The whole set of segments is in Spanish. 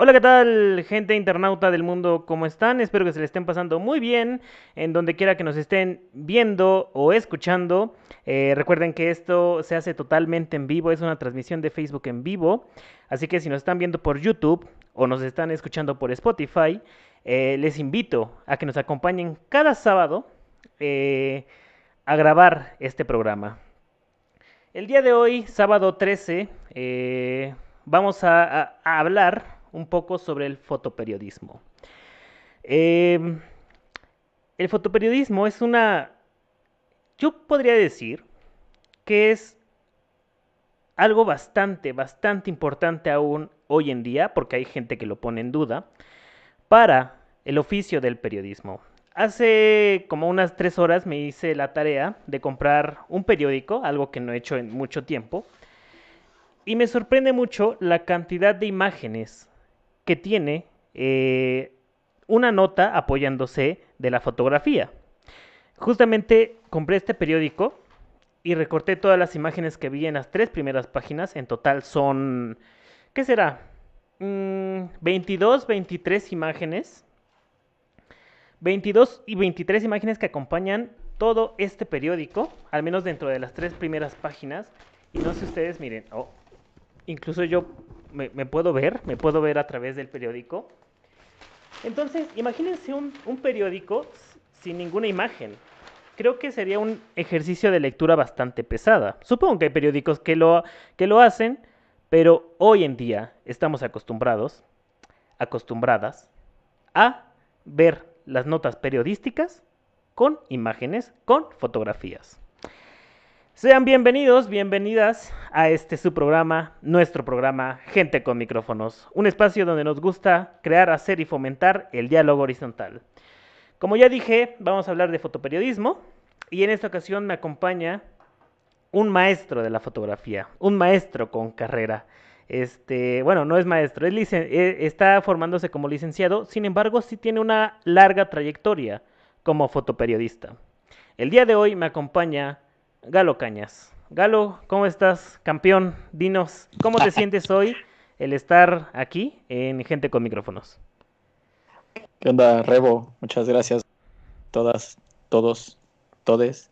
Hola, ¿qué tal, gente internauta del mundo? ¿Cómo están? Espero que se le estén pasando muy bien en donde quiera que nos estén viendo o escuchando. Eh, recuerden que esto se hace totalmente en vivo, es una transmisión de Facebook en vivo. Así que si nos están viendo por YouTube o nos están escuchando por Spotify, eh, les invito a que nos acompañen cada sábado eh, a grabar este programa. El día de hoy, sábado 13, vamos a hablar un poco sobre el fotoperiodismo. Em, el fotoperiodismo es una, yo podría decir que es algo bastante, bastante importante aún hoy en día, porque hay gente que lo pone en duda, para el oficio del periodismo. Hace como unas tres horas me hice la tarea de comprar un periódico, algo que no he hecho en mucho tiempo, y me sorprende mucho la cantidad de imágenes que tiene eh, una nota apoyándose de la fotografía. Justamente compré este periódico y recorté todas las imágenes que vi en las tres primeras páginas. En total son, ¿qué será? 22, mm, 23 imágenes. 22 y 23 imágenes que acompañan todo este periódico, al menos dentro de las tres primeras páginas. Y no sé ustedes, miren, oh, incluso yo me, puedo ver, me puedo ver a través del periódico. Entonces, imagínense un, periódico sin ninguna imagen. Creo que sería un ejercicio de lectura bastante pesada. Supongo que hay periódicos que lo, que lo hacen, pero hoy en día estamos acostumbrados, acostumbradas, a ver las notas periodísticas con imágenes, con fotografías. Sean bienvenidos, bienvenidas a este su programa, nuestro programa Gente con Micrófonos, un espacio donde nos gusta crear, hacer y fomentar el diálogo horizontal. Como ya dije, vamos a hablar de fotoperiodismo y en esta ocasión me acompaña un maestro de la fotografía, un maestro con carrera. Este, bueno, no es maestro, es eh, está formándose como licenciado, sin embargo, sí tiene una larga trayectoria como fotoperiodista. El día de hoy me acompaña Galo Cañas. Galo, ¿cómo estás, campeón? Dinos, ¿cómo te sientes hoy el estar aquí en Gente con Micrófonos? ¿Qué onda, Rebo? Muchas gracias. Todas, todos, todes.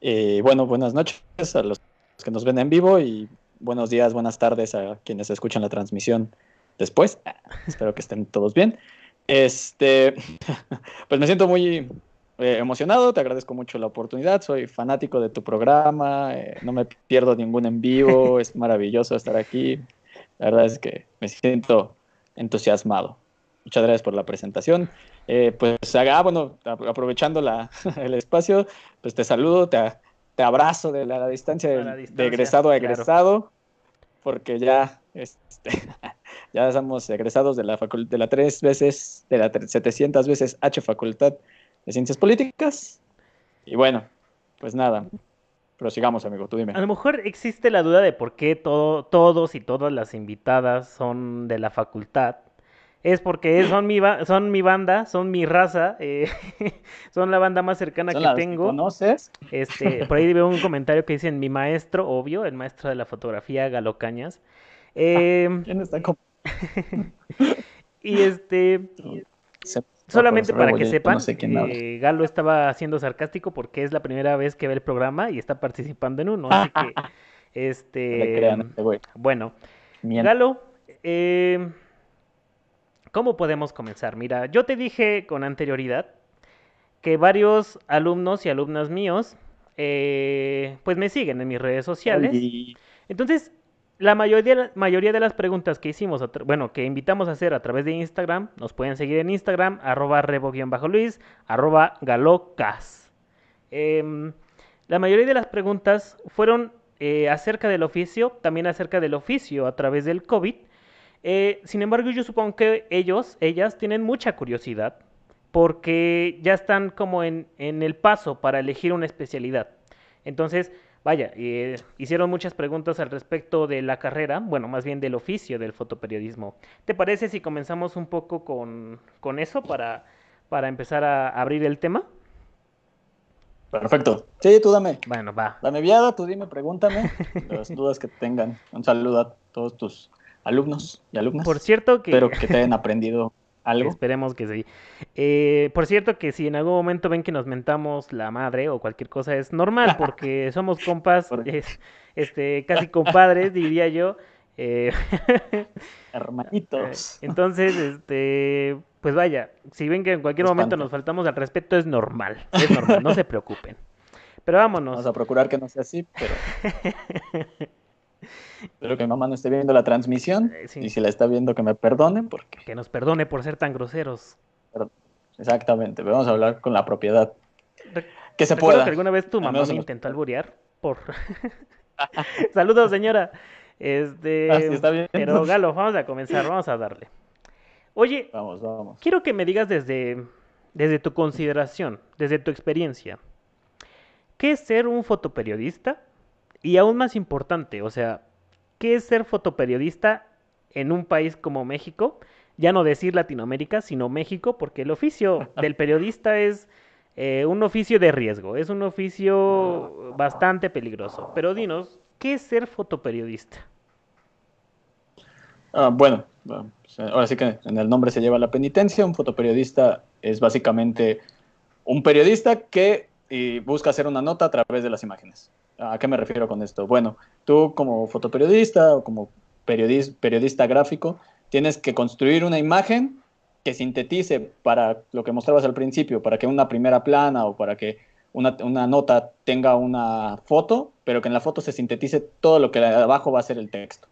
Eh, bueno, buenas noches a los que nos ven en vivo y buenos días, buenas tardes a quienes escuchan la transmisión después. Espero que estén todos bien. Este, pues me siento muy, eh, emocionado, te agradezco mucho la oportunidad, soy fanático de tu programa, eh, no me pierdo ningún en vivo, es maravilloso estar aquí, la verdad es que me siento entusiasmado. Muchas gracias por la presentación. Eh, pues, ah, bueno, aprovechando la, el espacio, pues te saludo, te, te abrazo de la, distancia, de, egresado a egresado, porque ya, este, ya somos egresados de la, de la tres veces, de la 700 veces H facultad de Ciencias Políticas. Y bueno, pues nada, prosigamos, amigo, tú dime. A lo mejor existe la duda de por qué todo, todos y todas las invitadas son de la facultad. Es porque son mi, son mi banda, son mi raza, eh, son la banda más cercana que tengo. ¿Conoces? Este, por ahí veo un comentario que dicen mi maestro, obvio, el maestro de la fotografía, Galo Cañas. Eh, ¿Quién está y este, Solamente para que sepan, eh, Galo estaba siendo sarcástico porque es la primera vez que ve el programa y está participando en uno. Así que, este. bueno, Galo, eh, ¿cómo podemos comenzar? Mira, yo te dije con anterioridad que varios alumnos y alumnas míos, eh, pues me siguen en mis redes sociales. Entonces, la mayoría, mayoría de las preguntas que hicimos, bueno, que invitamos a hacer a través de Instagram, nos pueden seguir en Instagram, arroba rebo-luis, arroba galocas. Em, la mayoría de las preguntas fueron eh, acerca del oficio, también acerca del oficio a través del COVID. Eh, sin embargo, yo supongo que ellos, ellas, tienen mucha curiosidad porque ya están como en, en el paso para elegir una especialidad. Entonces, Vaya, eh, hicieron muchas preguntas al respecto de la carrera, bueno, más bien del oficio del fotoperiodismo. ¿Te parece si comenzamos un poco con, con eso para, para empezar a abrir el tema? Perfecto. Sí, tú dame. Bueno, va. Dame viada, tú dime, pregúntame las dudas que tengan. Un saludo a todos tus alumnos y alumnas. Por cierto que... Espero que te hayan aprendido algo. Esperemos que sí. Eh, por cierto que si en algún momento ven que nos mentamos la madre o cualquier cosa es normal porque somos compas, este, casi compadres diría yo. Eh, Hermanitos. Entonces, este, pues vaya, si ven que en cualquier momento nos faltamos al respeto es normal, es normal, no se preocupen. Pero vámonos. Vamos a procurar que no sea así, pero Espero que mi mamá no esté viendo la transmisión. Eh, y si la está viendo, que me perdone. Porque... Que nos perdone por ser tan groseros. Exactamente. Vamos a hablar con la propiedad. que se pueda. que alguna vez tu mamá me intentó alburear? Por... Saludos, señora. Este, ah, está bien. Pero Galo, vamos a comenzar, vamos a darle. Oye, vamos, vamos. quiero que me digas desde, desde tu consideración, desde tu experiencia, ¿qué es ser un fotoperiodista? Y aún más importante, o sea, ¿qué es ser fotoperiodista en un país como México? Ya no decir Latinoamérica, sino México, porque el oficio del periodista es eh, un oficio de riesgo, es un oficio bastante peligroso. Pero dinos, ¿qué es ser fotoperiodista? Ah, bueno, pues, ahora sí que en el nombre se lleva la penitencia. Un fotoperiodista es básicamente un periodista que eh, busca hacer una nota a través de las imágenes. ¿A qué me refiero con esto? Bueno, tú como fotoperiodista o como periodista, periodista gráfico, tienes que construir una imagen que sintetice para lo que mostrabas al principio, para que una primera plana o para que una, una, nota tenga una foto, pero que en la foto se sintetice todo lo que abajo va a ser el texto.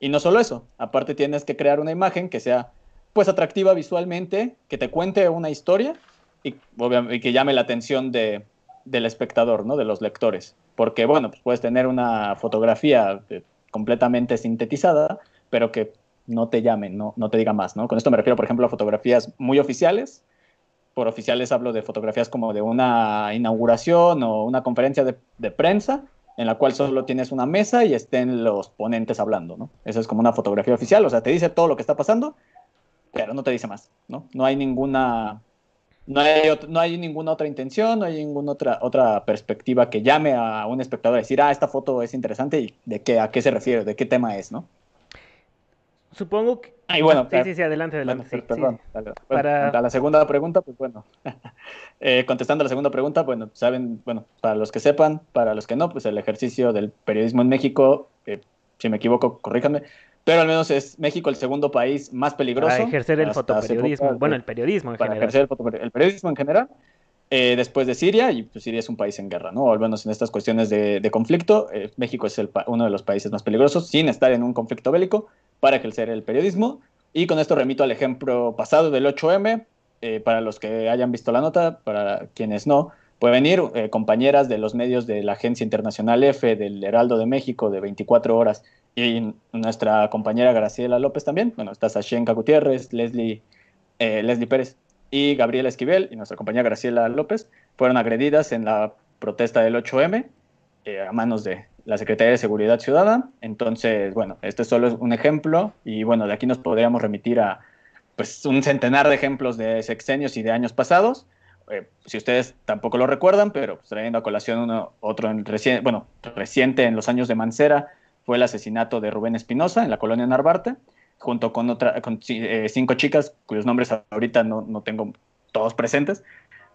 Y no solo eso, aparte tienes que crear una imagen que sea pues atractiva visualmente, que te cuente una historia y que llame la atención de, del espectador, ¿no? De los lectores. Porque, bueno, pues puedes tener una fotografía eh, completamente sintetizada, pero que no te llamen, no, no te diga más, ¿no? Con esto me refiero, por ejemplo, a fotografías muy oficiales. Por oficiales hablo de fotografías como de una inauguración o una conferencia de, prensa, en la cual solo tienes una mesa y estén los ponentes hablando, ¿no? Esa es como una fotografía oficial, o sea, te dice todo lo que está pasando, pero no te dice más, ¿no? No hay ninguna no hay, no hay ninguna otra intención, no hay ninguna otra, otra perspectiva que llame a un espectador a decir, ah, esta foto es interesante y de qué, a qué se refiere, de qué tema es, ¿no? Supongo que... Ah, bueno, sí, sí, sí, adelante, adelante. perdón, para... a la segunda pregunta, pues bueno, eh, contestando a la segunda pregunta, bueno, saben, bueno, para los que sepan, para los que no, pues el ejercicio del periodismo en México, eh, si me equivoco, corríjanme, pero al menos es México el segundo país más peligroso. Para ejercer el fotoperiodismo, bueno, el periodismo en para general. Ejercer el, periodismo en general, eh, después de Siria, y pues Siria es un país en guerra, ¿no? O al menos en estas cuestiones de, conflicto, eh, México es el, uno de los países más peligrosos, sin estar en un conflicto bélico, para ejercer el periodismo. Y con esto remito al ejemplo pasado del 8M, eh, para los que hayan visto la nota, para quienes no, pueden ir compañeras de los medios de la Agencia Internacional F, del Heraldo de México, de 24 horas, y nuestra compañera Graciela López también. Bueno, está Sashenka Gutiérrez, Leslie, eh, Leslie Pérez y Gabriela Esquivel y nuestra compañera Graciela López fueron agredidas en la protesta del 8M eh, a manos de la Secretaría de Seguridad Ciudadana. Entonces, bueno, este solo es un ejemplo y bueno, de aquí nos podríamos remitir a pues un centenar de ejemplos de sexenios y de años pasados. Eh, si ustedes tampoco lo recuerdan, pero pues, trayendo a colación uno, otro en reciente, bueno, reciente en los años de Mancera, fue el asesinato de Rubén Espinosa en la colonia Narvarte, junto con, otra, con eh, cinco chicas cuyos nombres ahorita no, no tengo todos presentes.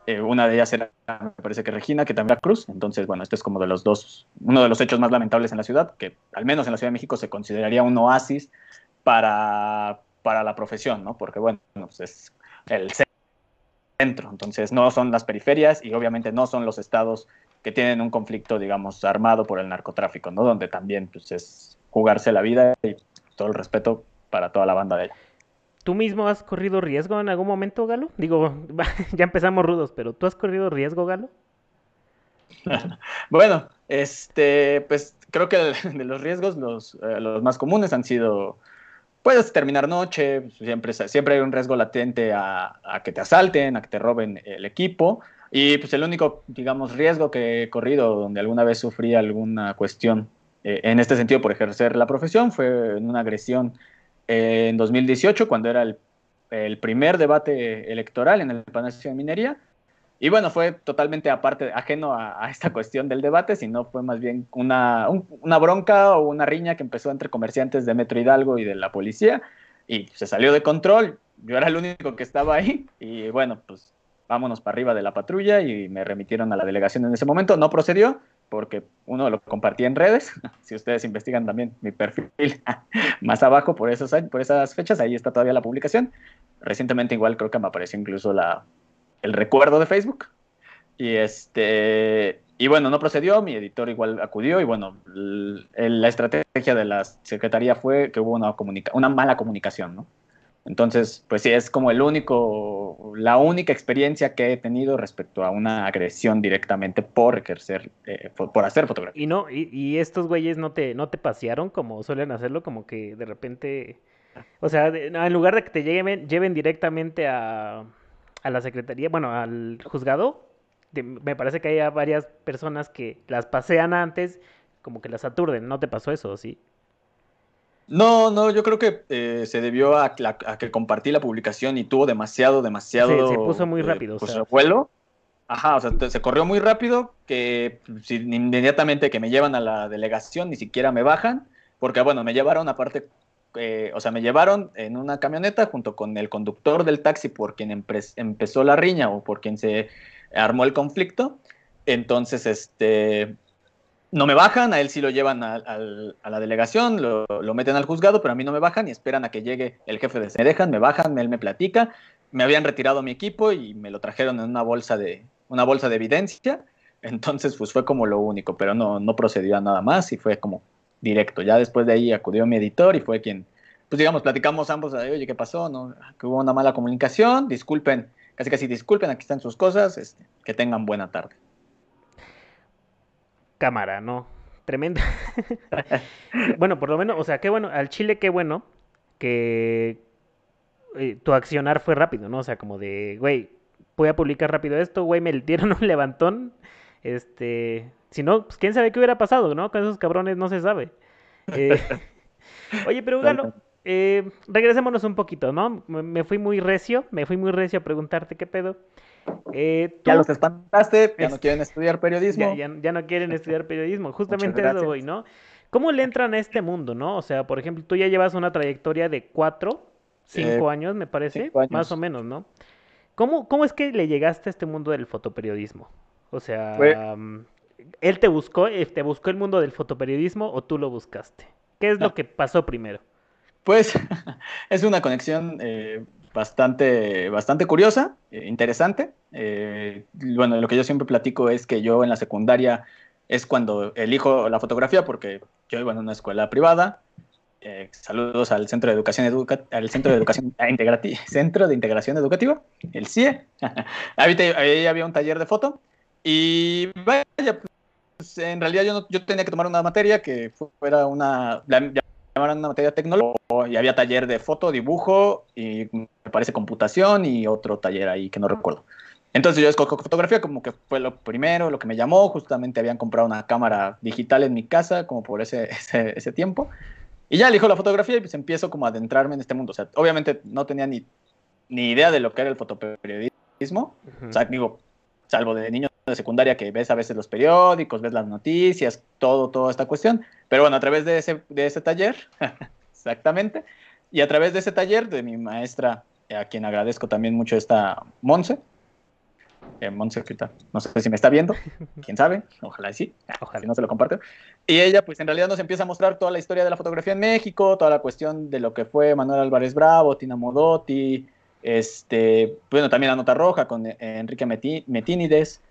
Eh, una de ellas era, me parece que Regina, que también era Cruz. Entonces, bueno, este es como de los dos, uno de los hechos más lamentables en la ciudad, que al menos en la Ciudad de México se consideraría un oasis para, para la profesión, ¿no? Porque, bueno, pues es el centro, entonces no son las periferias y obviamente no son los estados que tienen un conflicto, digamos, armado por el narcotráfico, ¿no? Donde también pues, es jugarse la vida y todo el respeto para toda la banda de ella. ¿Tú mismo has corrido riesgo en algún momento, Galo? Digo, ya empezamos rudos, pero ¿tú has corrido riesgo, Galo? bueno, este, pues creo que de los riesgos los, eh, los más comunes han sido, puedes terminar noche, siempre, siempre hay un riesgo latente a, a, que te asalten, a que te roben el equipo, y pues el único, digamos, riesgo que he corrido donde alguna vez sufrí alguna cuestión eh, en este sentido por ejercer la profesión fue en una agresión eh, en 2018 cuando era el, el, primer debate electoral en el Palacio de Minería. Y bueno, fue totalmente aparte, ajeno a, esta cuestión del debate, sino fue más bien una, una bronca o una riña que empezó entre comerciantes de Metro Hidalgo y de la policía y se salió de control. Yo era el único que estaba ahí y bueno, pues vámonos para arriba de la patrulla y me remitieron a la delegación en ese momento. No procedió porque uno lo compartía en redes. Si ustedes investigan también mi perfil más abajo por, esos, por esas fechas, ahí está todavía la publicación. Recientemente igual creo que me apareció incluso la, el recuerdo de Facebook. Y este y bueno, no procedió, mi editor igual acudió y bueno, la estrategia de la secretaría fue que hubo una, una mala comunicación, ¿no? Entonces, pues sí, es como el único, la única experiencia que he tenido respecto a una agresión directamente por ejercer, eh, por, hacer fotografía. Y no, y, estos güeyes no te, no te pasearon como suelen hacerlo, como que de repente, o sea, en lugar de que te lleven, lleven directamente a, a la secretaría, bueno, al juzgado, me parece que hay varias personas que las pasean antes, como que las aturden, ¿no te pasó eso, sí? No, no, yo creo que eh, se debió a, que compartí la publicación y tuvo demasiado, demasiado. se puso muy eh, rápido. pues, o Ajá, o sea, se corrió muy rápido que inmediatamente que me llevan a la delegación ni siquiera me bajan, porque bueno, me llevaron aparte, eh, o sea, me llevaron en una camioneta junto con el conductor del taxi por quien empezó la riña o por quien se armó el conflicto. Entonces, este, no me bajan, a él sí lo llevan a, la delegación, lo, meten al juzgado, pero a mí no me bajan y esperan a que llegue el jefe de... Me dejan, me bajan, él me platica, me habían retirado mi equipo y me lo trajeron en una bolsa de, una bolsa de evidencia, entonces pues fue como lo único, pero no, no procedió a nada más y fue como directo. Ya después de ahí acudió mi editor y fue quien, pues digamos, platicamos ambos, oye, ¿qué pasó? ¿No? Que hubo una mala comunicación, disculpen, casi casi disculpen, aquí están sus cosas, este, que tengan buena tarde cámara, ¿no? Tremenda. bueno, por lo menos, o sea, qué bueno, al Chile qué bueno que eh, tu accionar fue rápido, ¿no? O sea, como de, güey, voy a publicar rápido esto, güey, me dieron un levantón. Este, si no, pues quién sabe qué hubiera pasado, ¿no? Con esos cabrones no se sabe. Eh, oye, pero Galo, eh, regresémonos un poquito, ¿no? Me fui muy recio, me fui muy recio a preguntarte qué pedo. Eh, ya los espantaste, ya no quieren estudiar periodismo. Ya, no quieren estudiar periodismo, justamente eso voy, ¿no? ¿Cómo le entran a este mundo, no? O sea, por ejemplo, tú ya llevas una trayectoria de cuatro, cinco eh, años, me parece, más o menos, ¿no? ¿Cómo, ¿Cómo es que le llegaste a este mundo del fotoperiodismo? O sea, ¿él te buscó, eh, te buscó el mundo del fotoperiodismo o tú lo buscaste? ¿Qué es lo que pasó primero? Pues es una conexión bastante, bastante curiosa, eh, interesante. Eh, bueno, lo que yo siempre platico es que yo en la secundaria es cuando elijo la fotografía porque yo iba en una escuela privada. Eh, saludos al Centro de Educación al Centro de Educación Centro de Integración Educativa, el CIE. ahí había un taller de foto y vaya, pues, en realidad yo, yo tenía que tomar una materia que fuera una llamaban una materia tecnológica y había taller de foto, dibujo y me parece computación y otro taller ahí que no recuerdo. Entonces yo escogí fotografía como que fue lo primero, lo que me llamó, justamente habían comprado una cámara digital en mi casa como por ese, ese, tiempo. Y ya elijo la fotografía y pues empiezo como a adentrarme en este mundo. O sea, obviamente no tenía ni, ni idea de lo que era el fotoperiodismo. O sea, digo, salvo de niños de secundaria que ves a veces los periódicos, ves las noticias, todo, toda esta cuestión. Pero bueno, a través de ese, de ese taller, exactamente, y a través de ese taller de mi maestra, a quien agradezco también mucho esta Monse, eh, Monse, no sé si me está viendo, quién sabe, ojalá sí, ojalá si no se lo comparte. Y ella, pues en realidad nos empieza a mostrar toda la historia de la fotografía en México, toda la cuestión de lo que fue Manuel Álvarez Bravo, Tina Modotti, este, bueno, también la nota roja con eh, Enrique Metínides,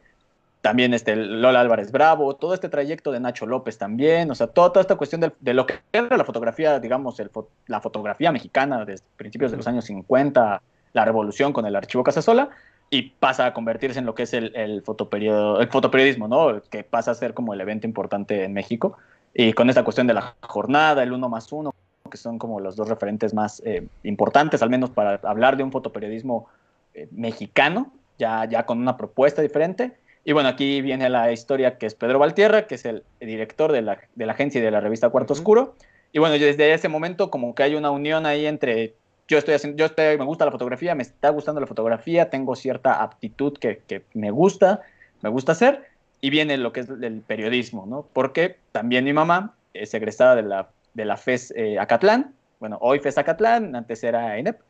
también este Lola Álvarez Bravo, todo este trayecto de Nacho López también, o sea, toda, esta cuestión de, lo que era la fotografía, digamos, la fotografía mexicana desde principios de los años 50, la revolución con el archivo Casasola, y pasa a convertirse en lo que es el, el, el fotoperiodismo, ¿no? Que pasa a ser como el evento importante en México, y con esta cuestión de la jornada, el uno más uno, que son como los dos referentes más eh, importantes, al menos para hablar de un fotoperiodismo eh, mexicano, ya, ya con una propuesta diferente, y bueno, aquí viene la historia que es Pedro Valtierra, que es el director de la, agencia y de la revista Cuarto Oscuro. Y bueno, desde ese momento como que hay una unión ahí entre yo estoy haciendo, yo estoy, me gusta la fotografía, me está gustando la fotografía, tengo cierta aptitud que, que me gusta, me gusta hacer, y viene lo que es el periodismo, ¿no? Porque también mi mamá es egresada de la, de la FES eh, Acatlán, bueno, hoy FES Acatlán, antes era ENEP,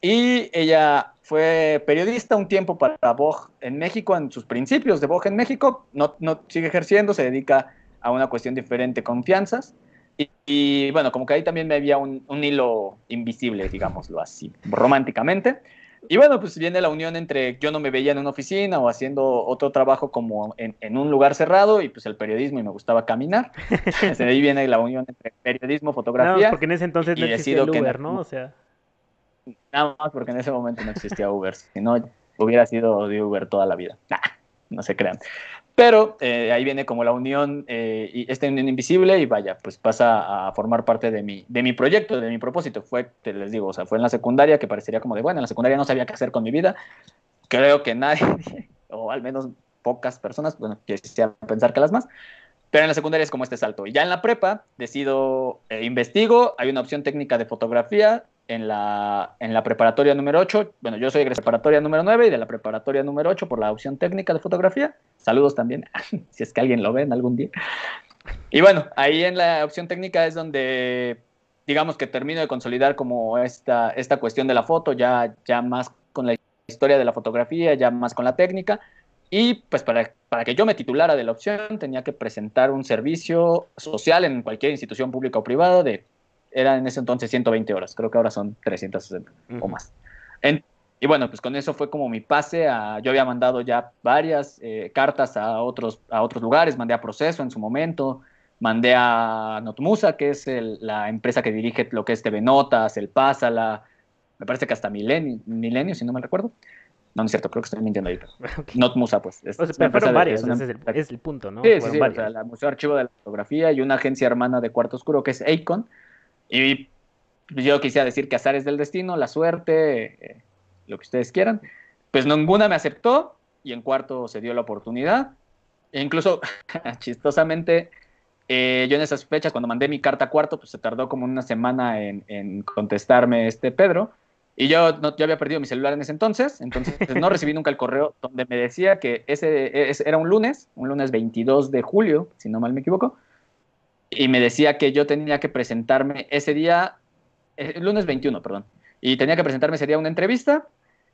y ella fue periodista un tiempo para Vogue en México, en sus principios de Vogue en México, no, no sigue ejerciendo, se dedica a una cuestión diferente, confianzas, y, bueno, como que ahí también me había un, un, hilo invisible, digámoslo así, románticamente. Y bueno, pues viene la unión entre yo no me veía en una oficina o haciendo otro trabajo como en, en un lugar cerrado y pues el periodismo y me gustaba caminar. Desde ahí viene la unión entre periodismo, fotografía. No, porque en ese entonces no existía el Uber, ¿no? O sea... Nada más porque en ese momento no existía Uber, si no hubiera sido de Uber toda la vida. Nah, no se crean. Pero eh, ahí viene como la unión, eh, y esta unión invisible, y vaya, pues pasa a formar parte de mi, de mi proyecto, de mi propósito. Fue, te les digo, o sea, fue en la secundaria que parecería como de, bueno, en la secundaria no sabía qué hacer con mi vida. Creo que nadie, o al menos pocas personas, bueno, quisiera pensar que las más, pero en la secundaria es como este salto. Y ya en la prepa decido, eh, investigo, hay una opción técnica de fotografía, en la, en la preparatoria número 8. Bueno, yo soy de preparatoria número 9 y de la preparatoria número 8 por la opción técnica de fotografía. Saludos también, si es que alguien lo ve en algún día. Y bueno, ahí en la opción técnica es donde, digamos que termino de consolidar como esta, esta cuestión de la foto, ya, ya más con la historia de la fotografía, ya más con la técnica. Y pues para, para que yo me titulara de la opción tenía que presentar un servicio social en cualquier institución pública o privada de era en ese entonces 120 horas, creo que ahora son 360 o más. y bueno, pues con eso fue como mi pase a, yo había mandado ya varias eh, cartas a otros, a otros lugares, mandé a Proceso en su momento, mandé a Notmusa, que es la empresa que dirige lo que es TV Notas, el Pásala, me parece que hasta Milenio, Milenio si no me recuerdo. No, no es cierto, creo que estoy mintiendo ahí. Notmusa, pues. Es, o sea, fueron varios, ese es el, es el, punto, ¿no? Sí, sí, sí o sea, la Museo Archivo de la Fotografía y una agencia hermana de Cuarto Oscuro que es Acon, y yo quisiera decir que azares del destino, la suerte, eh, lo que ustedes quieran. Pues ninguna me aceptó y en cuarto se dio la oportunidad. E incluso, chistosamente, eh, yo en esas fechas, cuando mandé mi carta a cuarto, pues se tardó como una semana en, contestarme este Pedro. Y yo, no, yo había perdido mi celular en ese entonces, entonces pues, no recibí nunca el correo donde me decía que ese, ese, era un lunes, un lunes 22 de julio, si no mal me equivoco, y me decía que yo tenía que presentarme ese día, el eh, lunes 21, perdón, y tenía que presentarme ese día una entrevista.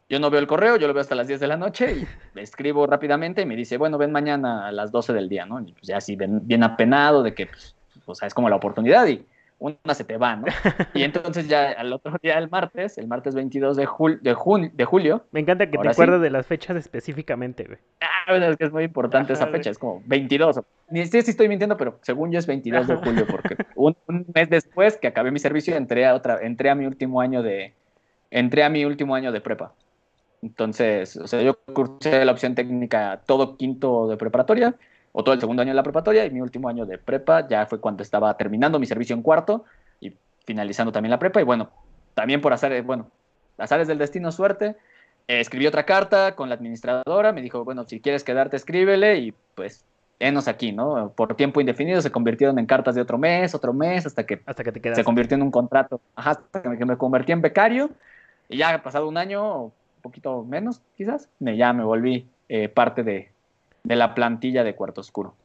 Yo no veo el correo, yo lo veo hasta las 10 de la noche y le escribo rápidamente y me dice, bueno, ven mañana a las 12 del día, ¿no? Y pues ya así bien, apenado de que, pues, o sea, es como la oportunidad y una se te va, ¿no? Y entonces ya al otro día, el martes, el martes 22 de, jul de, de julio. Me encanta que te acuerdes de las fechas específicamente, güey. Ah, es que es muy importante esa fecha, es como 22. Ni sé si estoy mintiendo, pero según yo es 22 de julio, porque un, mes después que acabé mi servicio entré a otra, entré a mi último año de, entré a mi último año de prepa. Entonces, o sea, yo cursé la opción técnica todo quinto de preparatoria o todo el segundo año de la preparatoria y mi último año de prepa ya fue cuando estaba terminando mi servicio en cuarto y finalizando también la prepa. Y bueno, también por hacer, bueno, azares del destino, suerte, eh, escribí otra carta con la administradora, me dijo, bueno, si quieres quedarte, escríbele y pues enos aquí, ¿no? Por tiempo indefinido se convirtieron en cartas de otro mes, otro mes, hasta que, hasta que te se convirtió en un contrato, ajá, hasta que me convertí en becario. Y ya pasado un año, un poquito menos quizás, me, ya me volví eh, parte de, de la plantilla de Cuarto Oscuro.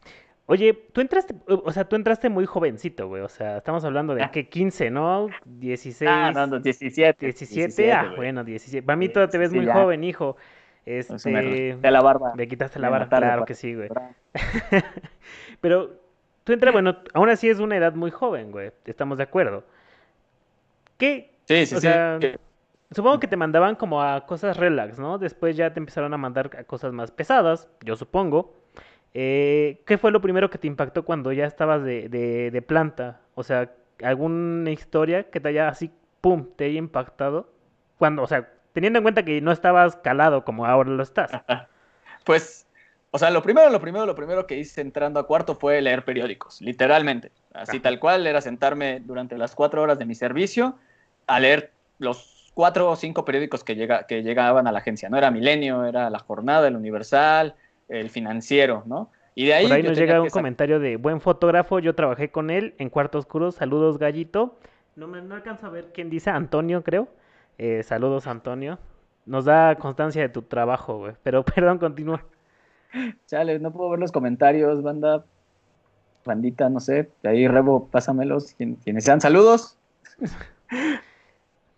Oye, tú entraste, o sea, tú entraste muy jovencito, güey. O sea, estamos hablando de ah. que 15, ¿no? 16. Ah, no, no, 17. 17, ah, bueno, 17. Para mí todavía te ves muy joven, hijo. Este, me la barba. Me quitaste la barba, claro que sí, güey. Pero tú entras, bueno, aún así es una edad muy joven, güey. Estamos de acuerdo. ¿Qué? Sí, sí, o Sea, Supongo que te mandaban como a cosas relax, ¿no? Después ya te empezaron a mandar a cosas más pesadas, yo supongo. Eh, ¿Qué fue lo primero que te impactó cuando ya estabas de, de, planta? O sea, ¿alguna historia que te haya así, pum, te haya impactado? Cuando, o sea, teniendo en cuenta que no estabas calado como ahora lo estás. Pues, o sea, lo primero, lo primero, lo primero que hice entrando a cuarto fue leer periódicos, literalmente. Así tal cual, era sentarme durante las cuatro horas de mi servicio a leer los cuatro o cinco periódicos que, llega, que llegaban a la agencia, ¿no? Era Milenio, era La Jornada, El Universal, El Financiero, ¿no? Y de ahí... Por ahí nos llega un comentario de, buen fotógrafo, yo trabajé con él en Cuarto Oscuro, saludos Gallito. No, me, no alcanzo a ver quién dice Antonio, creo. Eh, saludos, Antonio. Nos da constancia de tu trabajo, güey. Pero perdón, continúa. Chale, no puedo ver los comentarios, banda. Bandita, no sé. De ahí, Rebo, pásamelos. quienes sean saludos.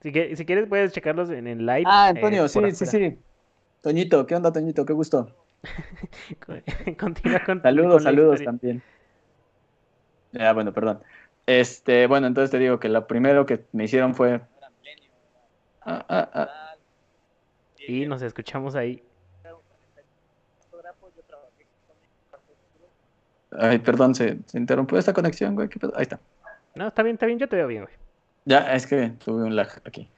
Si, que, si, quieres, puedes checarlos en el live. Ah, Antonio, eh, sí, sí, sí. Toñito, ¿qué onda, Toñito? Qué gusto. Continúa con Saludos, saludos también. Ya, bueno, perdón. Este, bueno, entonces te digo que lo primero que me hicieron fue. Ah, ah, ah. Y nos escuchamos ahí. Ay, perdón, se, se interrumpió esta conexión, güey. Ahí está. No, está bien, está bien, yo te veo bien, güey. Ya, es que tuve un lag aquí.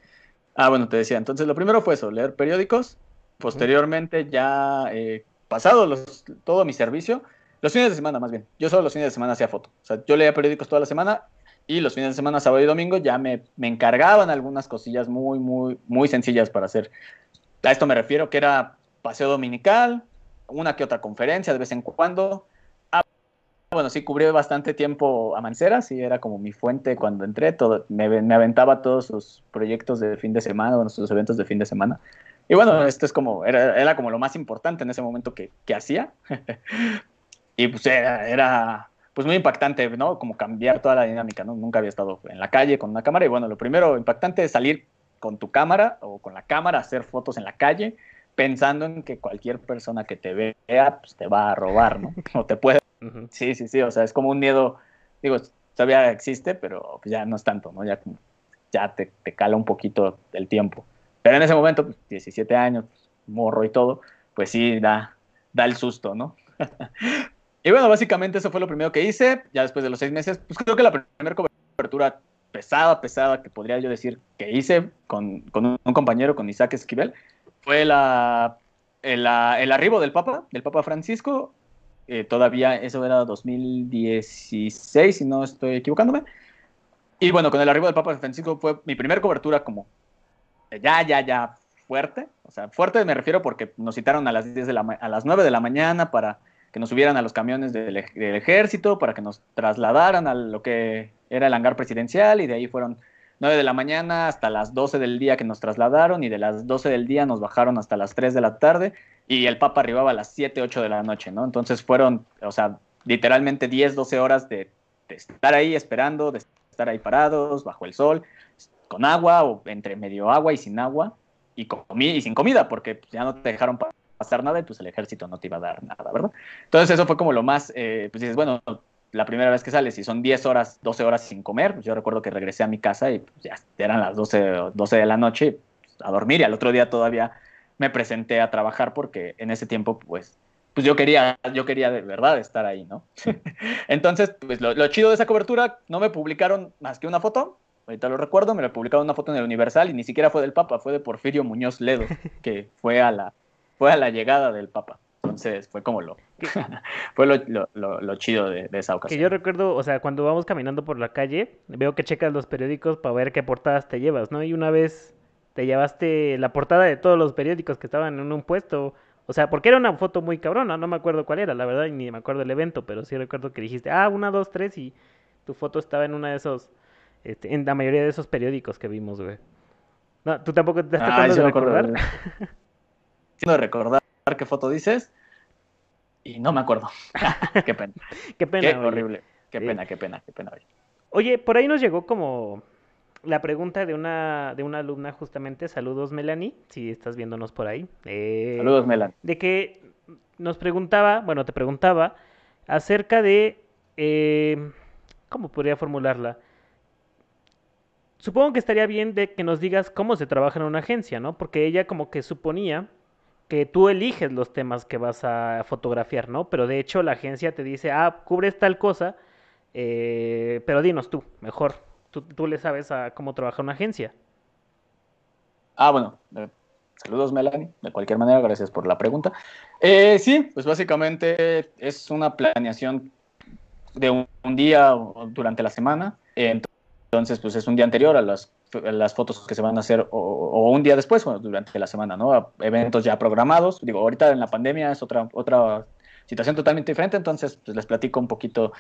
Ah, bueno, te decía, entonces lo primero fue eso, leer periódicos. Posteriormente, ya eh, pasado los, todo mi servicio, los fines de semana más bien, yo solo los fines de semana hacía foto. O sea, yo leía periódicos toda la semana y los fines de semana, sábado y domingo, ya me, me encargaban algunas cosillas muy, muy, muy sencillas para hacer. A esto me refiero que era paseo dominical, una que otra conferencia de vez en cuando, bueno, sí, cubrí bastante tiempo Amanceras y era como mi fuente cuando entré. Todo, me, aventaba todos sus proyectos de fin de semana, bueno, sus eventos de fin de semana. Y bueno, esto es como, era, era como lo más importante en ese momento que, que hacía. y pues era, era, pues muy impactante, ¿no? Como cambiar toda la dinámica, ¿no? Nunca había estado en la calle con una cámara. Y bueno, lo primero impactante es salir con tu cámara o con la cámara, hacer fotos en la calle, pensando en que cualquier persona que te vea, pues te va a robar, ¿no? O te puede Sí, sí, sí, o sea, es como un miedo, digo, todavía existe, pero pues ya no es tanto, ¿no? Ya, ya te, te cala un poquito el tiempo. Pero en ese momento, pues 17 años, morro y todo, pues sí, da, da el susto, ¿no? y bueno, básicamente eso fue lo primero que hice. Ya después de los seis meses, pues creo que la primera cobertura pesada, pesada, que podría yo decir que hice con, con un, compañero, con Isaac Esquivel, fue la, el, el, arribo del Papa, del Papa Francisco, eh, todavía eso era 2016, si no estoy equivocándome. Y bueno, con el arribo del Papa Francisco fue mi primera cobertura como ya, ya, ya fuerte. O sea, fuerte me refiero porque nos citaron a las, 10 de la, a las 9 de la mañana para que nos subieran a los camiones del, del, ejército, para que nos trasladaran a lo que era el hangar presidencial y de ahí fueron 9 de la mañana hasta las 12 del día que nos trasladaron y de las 12 del día nos bajaron hasta las 3 de la tarde y el Papa arribaba a las 7, 8 de la noche, ¿no? Entonces fueron, o sea, literalmente 10, 12 horas de, estar ahí esperando, de estar ahí parados, bajo el sol, con agua o entre medio agua y sin agua y, y sin comida, porque ya no te dejaron pasar nada y pues el ejército no te iba a dar nada, ¿verdad? Entonces eso fue como lo más, eh, pues dices, bueno, la primera vez que sales y son 10 horas, 12 horas sin comer, pues yo recuerdo que regresé a mi casa y pues, ya eran las 12, 12 de la noche pues, a dormir y al otro día todavía me presenté a trabajar porque en ese tiempo, pues, pues yo quería, yo quería de verdad estar ahí, ¿no? Entonces, pues lo, chido de esa cobertura, no me publicaron más que una foto, ahorita lo recuerdo, me lo publicaron una foto en el Universal y ni siquiera fue del Papa, fue de Porfirio Muñoz Ledo, que fue a la, fue a la llegada del Papa. Entonces fue como lo, fue lo, lo, lo chido de, de, esa ocasión. Que yo recuerdo, o sea, cuando vamos caminando por la calle, veo que checas los periódicos para ver qué portadas te llevas, ¿no? Y una vez te llevaste la portada de todos los periódicos que estaban en un puesto. O sea, porque era una foto muy cabrona, no me acuerdo cuál era, la verdad, ni me acuerdo el evento, pero sí recuerdo que dijiste, ah, una, dos, tres, y tu foto estaba en una de esos, este, en la mayoría de esos periódicos que vimos, güey. No, tú tampoco te estás ah, de recordar. de recordar qué foto dices y no me acuerdo. qué pena. qué pena. Qué horrible. Qué pena, qué pena, qué pena. Oye, por ahí nos llegó como la pregunta de una, de una alumna justamente, saludos Melanie, si estás viéndonos por ahí. Eh, saludos Melanie. De que nos preguntaba, bueno, te preguntaba acerca de, eh, ¿cómo podría formularla? Supongo que estaría bien de que nos digas cómo se trabaja en una agencia, ¿no? Porque ella como que suponía que tú eliges los temas que vas a fotografiar, ¿no? Pero de hecho la agencia te dice, ah, cubres tal cosa, eh, pero dinos tú, mejor, tú, le sabes a cómo trabaja una agencia. Ah, bueno, eh, saludos Melanie, de cualquier manera, gracias por la pregunta. Eh, sí, pues básicamente es una planeación de un, día durante la semana, entonces pues es un día anterior a las, las fotos que se van a hacer o, un día después, bueno, durante la semana, ¿no? eventos ya programados, digo, ahorita en la pandemia es otra, otra situación totalmente diferente, entonces pues les platico un poquito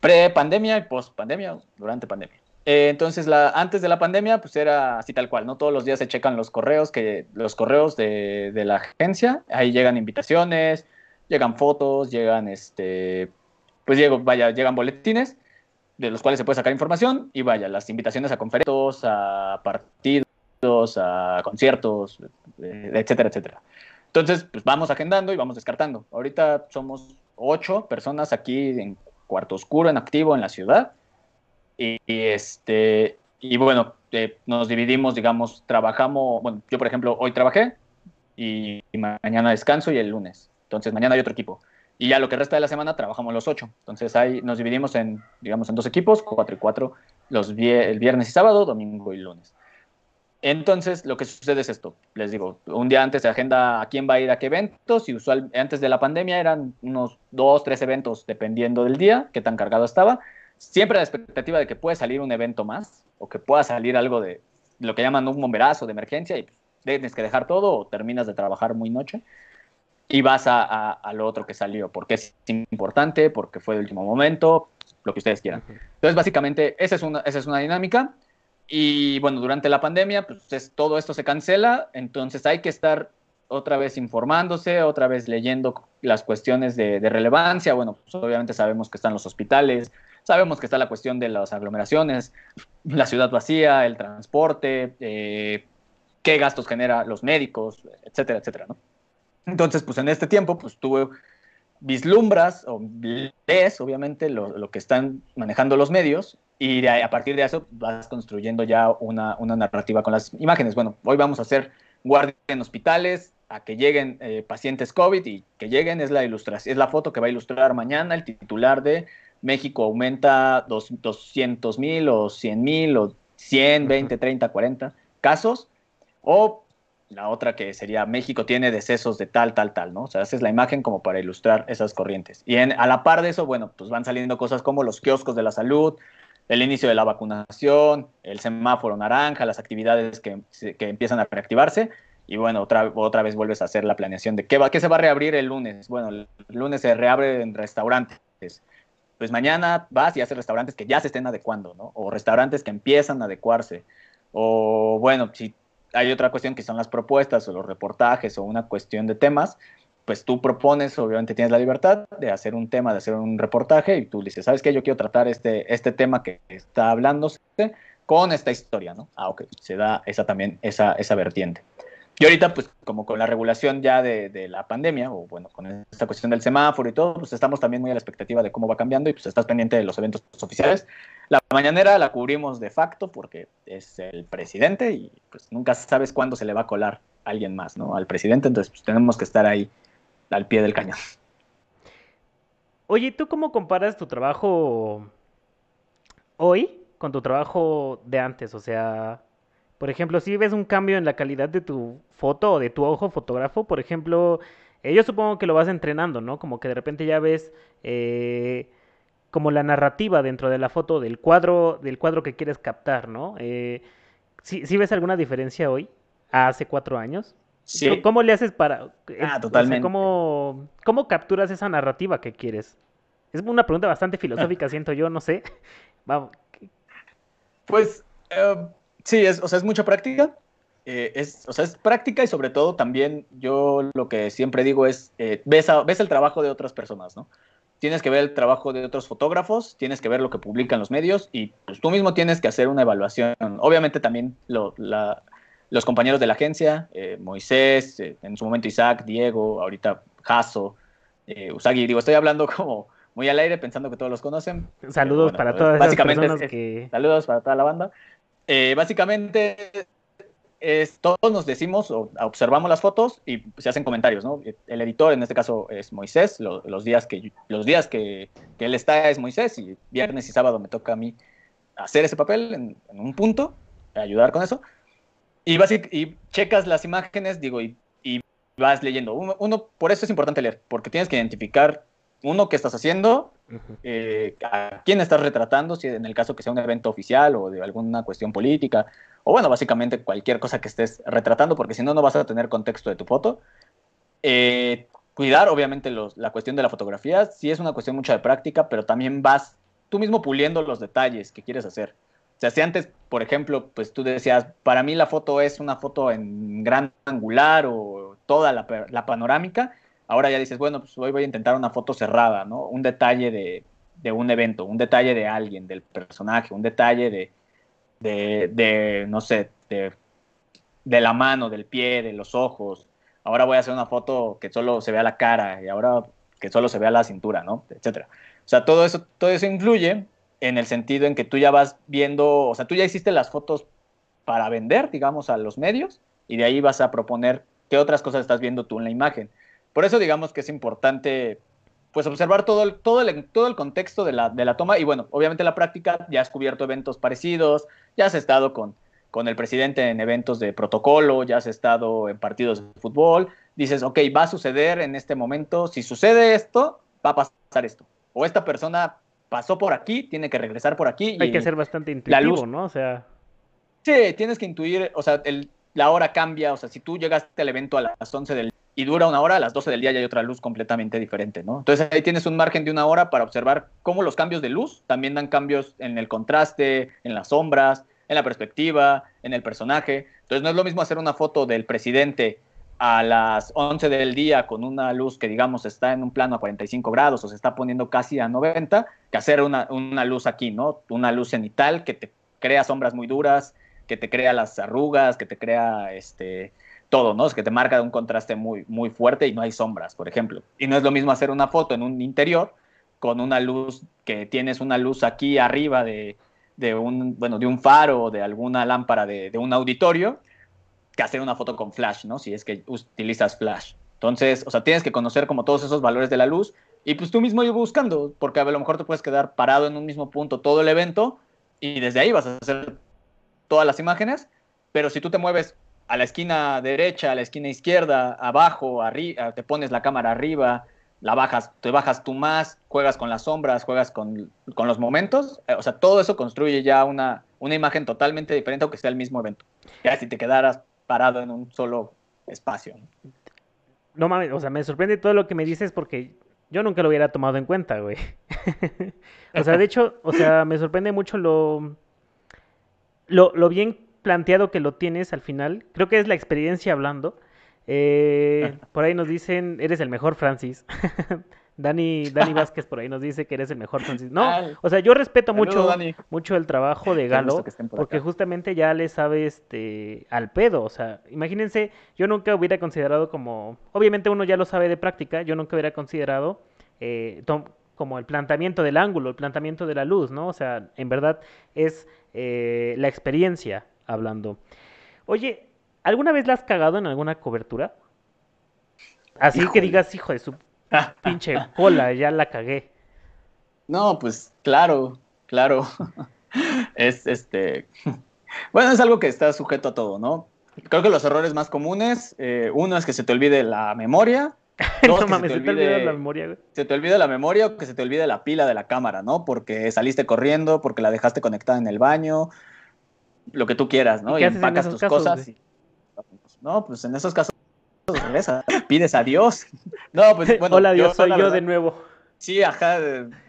pre-pandemia y post-pandemia, durante pandemia. Eh, entonces, la, antes de la pandemia, pues era así tal cual, ¿no? Todos los días se checan los correos, que, los correos de, de la agencia, ahí llegan invitaciones, llegan fotos, llegan, este, pues llego, vaya, llegan boletines de los cuales se puede sacar información y vaya, las invitaciones a conferencias, a partidos, a conciertos, eh, etcétera, etcétera. Entonces, pues vamos agendando y vamos descartando. Ahorita somos ocho personas aquí en Cuarto Oscuro, en activo en la ciudad. Y, este, y bueno, eh, nos dividimos, digamos, trabajamos, bueno, yo por ejemplo hoy trabajé y, mañana descanso y el lunes. Entonces mañana hay otro equipo. Y ya lo que resta de la semana trabajamos los ocho. Entonces ahí nos dividimos en, digamos, en dos equipos, cuatro y cuatro, los el viernes y sábado, domingo y lunes. Entonces, lo que sucede es esto. Les digo, un día antes de agenda a quién va a ir a qué eventos y usual, antes de la pandemia eran unos dos, tres eventos dependiendo del día, qué tan cargado estaba. Siempre la expectativa de que puede salir un evento más o que pueda salir algo de lo que llaman un bomberazo de emergencia y tienes que dejar todo o terminas de trabajar muy noche y vas a, a, lo otro que salió, porque es importante, porque fue de último momento, lo que ustedes quieran. Entonces, básicamente, esa es una, esa es una dinámica. Y bueno, durante la pandemia, pues todo esto se cancela, entonces hay que estar otra vez informándose, otra vez leyendo las cuestiones de, relevancia. Bueno, pues obviamente sabemos que están los hospitales, sabemos que está la cuestión de las aglomeraciones, la ciudad vacía, el transporte, eh, qué gastos genera los médicos, etcétera, etcétera, ¿no? Entonces, pues en este tiempo, pues tuve vislumbras o lees, obviamente, lo, lo que están manejando los medios y a partir de eso vas construyendo ya una, una, narrativa con las imágenes. Bueno, hoy vamos a hacer guardia en hospitales, a que lleguen eh, pacientes COVID y que lleguen es la ilustración, es la foto que va a ilustrar mañana el titular de México aumenta 200 mil o 100 mil o 100, 20, 30, 40 casos. O la otra que sería México tiene decesos de tal, tal, tal, ¿no? O sea, esa es la imagen como para ilustrar esas corrientes. Y en, a la par de eso, bueno, pues van saliendo cosas como los kioscos de la salud, el inicio de la vacunación, el semáforo naranja, las actividades que, que empiezan a reactivarse. Y bueno, otra, otra vez vuelves a hacer la planeación de qué, va, qué se va a reabrir el lunes. Bueno, el lunes se reabre en restaurantes. Pues mañana vas y haces restaurantes que ya se estén adecuando, ¿no? O restaurantes que empiezan a adecuarse. O bueno, si hay otra cuestión que son las propuestas o los reportajes o una cuestión de temas, pues tú propones, obviamente tienes la libertad de hacer un tema, de hacer un reportaje y tú dices, ¿sabes qué? Yo quiero tratar este, este tema que está hablándose con esta historia, ¿no? Ah, ok, se da esa también, esa, esa vertiente. Y ahorita, pues como con la regulación ya de, la pandemia, o bueno, con esta cuestión del semáforo y todo, pues estamos también muy a la expectativa de cómo va cambiando y pues estás pendiente de los eventos oficiales. La mañanera la cubrimos de facto porque es el presidente y pues nunca sabes cuándo se le va a colar alguien más, ¿no? Al presidente, entonces pues tenemos que estar ahí al pie del cañón. Oye, ¿tú cómo comparas tu trabajo hoy con tu trabajo de antes? O sea, por ejemplo, si ves un cambio en la calidad de tu foto o de tu ojo fotógrafo, por ejemplo, eh, yo supongo que lo vas entrenando, ¿no? Como que de repente ya ves eh, como la narrativa dentro de la foto del cuadro, del cuadro que quieres captar, ¿no? Eh, ¿sí, ves alguna diferencia hoy a hace cuatro años? ¿Cómo le haces para... Ah, totalmente. ¿cómo, capturas esa narrativa que quieres? Es una pregunta bastante filosófica, siento yo, no sé. Vamos. Pues eh, sí, es, o sea, es mucha práctica. Eh, es, o sea, es práctica y sobre todo también yo lo que siempre digo es, eh, ves, ves el trabajo de otras personas, ¿no? Tienes que ver el trabajo de otros fotógrafos, tienes que ver lo que publican los medios y pues tú mismo tienes que hacer una evaluación. Obviamente también lo, la, los compañeros de la agencia, eh, Moisés, en su momento Isaac, Diego, ahorita Jaso, Usagi, digo, estoy hablando como muy al aire pensando que todos los conocen. Saludos para todas básicamente las personas que... Saludos para toda la banda. Básicamente es, todos nos decimos o observamos las fotos y se hacen comentarios, ¿no? El editor, en este caso, es Moisés, los días, que, los días que, que, él está es Moisés y viernes y sábado me toca a mí hacer ese papel en, un punto, ayudar con eso. Y, vas y, checas las imágenes, digo, y, vas leyendo. Uno, por eso es importante leer, porque tienes que identificar, uno, qué estás haciendo, eh, a quién estás retratando, si en el caso que sea un evento oficial o de alguna cuestión política, o bueno, básicamente cualquier cosa que estés retratando, porque si no, no vas a tener contexto de tu foto. Eh, cuidar, obviamente, los, la cuestión de la fotografía, sí es una cuestión mucha de práctica, pero también vas tú mismo puliendo los detalles que quieres hacer sea, si antes, por ejemplo, pues tú decías, para mí la foto es una foto en gran angular o toda la, la panorámica, ahora ya dices, bueno, pues hoy voy a intentar una foto cerrada, ¿no? Un detalle de, un evento, un detalle de alguien, del personaje, un detalle de, de, no sé, de, de, la mano, del pie, de los ojos. Ahora voy a hacer una foto que solo se vea la cara y ahora que solo se vea la cintura, ¿no? Etcétera. O sea, todo eso, todo eso influye en el sentido en que tú ya vas viendo, o sea, tú ya hiciste las fotos para vender, digamos, a los medios y de ahí vas a proponer qué otras cosas estás viendo tú en la imagen. Por eso digamos que es importante pues observar todo el, todo el, todo el contexto de la, de la toma y bueno, obviamente la práctica ya has cubierto eventos parecidos, ya has estado con, con el presidente en eventos de protocolo, ya has estado en partidos de fútbol, dices, ok, va a suceder en este momento, si sucede esto, va a pasar esto. O esta persona pasó por aquí, tiene que regresar por aquí. Hay que ser bastante intuitivo, ¿no? O sea... Sí, tienes que intuir, o sea, el, la hora cambia, o sea, si tú llegaste al evento a las 11 del y dura una hora, a las 12 del día ya hay otra luz completamente diferente, ¿no? Entonces ahí tienes un margen de una hora para observar cómo los cambios de luz también dan cambios en el contraste, en las sombras, en la perspectiva, en el personaje. Entonces no es lo mismo hacer una foto del presidente a las 11 del día con una luz que digamos está en un plano a 45 grados o se está poniendo casi a 90, que hacer una, una luz aquí, ¿no? Una luz cenital que te crea sombras muy duras, que te crea las arrugas, que te crea este, todo, ¿no? Es que te marca un contraste muy, muy fuerte y no hay sombras, por ejemplo. Y no es lo mismo hacer una foto en un interior con una luz que tienes una luz aquí arriba de, un, bueno, de un faro o de alguna lámpara de, un auditorio que hacer una foto con flash, ¿no? Si es que utilizas flash. Entonces, o sea, tienes que conocer como todos esos valores de la luz y pues tú mismo ir buscando, porque a lo mejor te puedes quedar parado en un mismo punto todo el evento y desde ahí vas a hacer todas las imágenes, pero si tú te mueves a la esquina derecha, a la esquina izquierda, abajo, arriba, te pones la cámara arriba, la bajas, te bajas tú más, juegas con las sombras, juegas con, los momentos, eh, o sea, todo eso construye ya una, una imagen totalmente diferente aunque sea el mismo evento. Ya si te quedaras parado en un solo espacio. No mames, o sea, me sorprende todo lo que me dices porque yo nunca lo hubiera tomado en cuenta, güey. o sea, de hecho, o sea, me sorprende mucho lo, lo, lo bien planteado que lo tienes al final. Creo que es la experiencia hablando. Eh, por ahí nos dicen, eres el mejor Francis. Dani, Dani Vázquez por ahí nos dice que eres el mejor Francis. No, o sea, yo respeto mucho, mucho el trabajo de Galo, porque justamente ya le sabe este, al pedo. O sea, imagínense, yo nunca hubiera considerado como, obviamente uno ya lo sabe de práctica, yo nunca hubiera considerado eh, como el planteamiento del ángulo, el planteamiento de la luz, ¿no? O sea, en verdad es eh, la experiencia hablando. Oye, ¿alguna vez la has cagado en alguna cobertura? Así que digas, hijo de su pinche cola, ya la cagué. No, pues claro, claro. es este. Bueno, es algo que está sujeto a todo, ¿no? Creo que los errores más comunes, eh, uno es que se te olvide la memoria. no mames, se te, olvide, la memoria, Se te olvide la memoria o que se te olvide la pila de la cámara, ¿no? Porque saliste corriendo, porque la dejaste conectada en el baño, lo que tú quieras, ¿no? Y, empacas tus cosas. No, pues en esos casos pides a Dios. No, pues bueno. Hola Dios, soy yo de nuevo. Sí, ajá,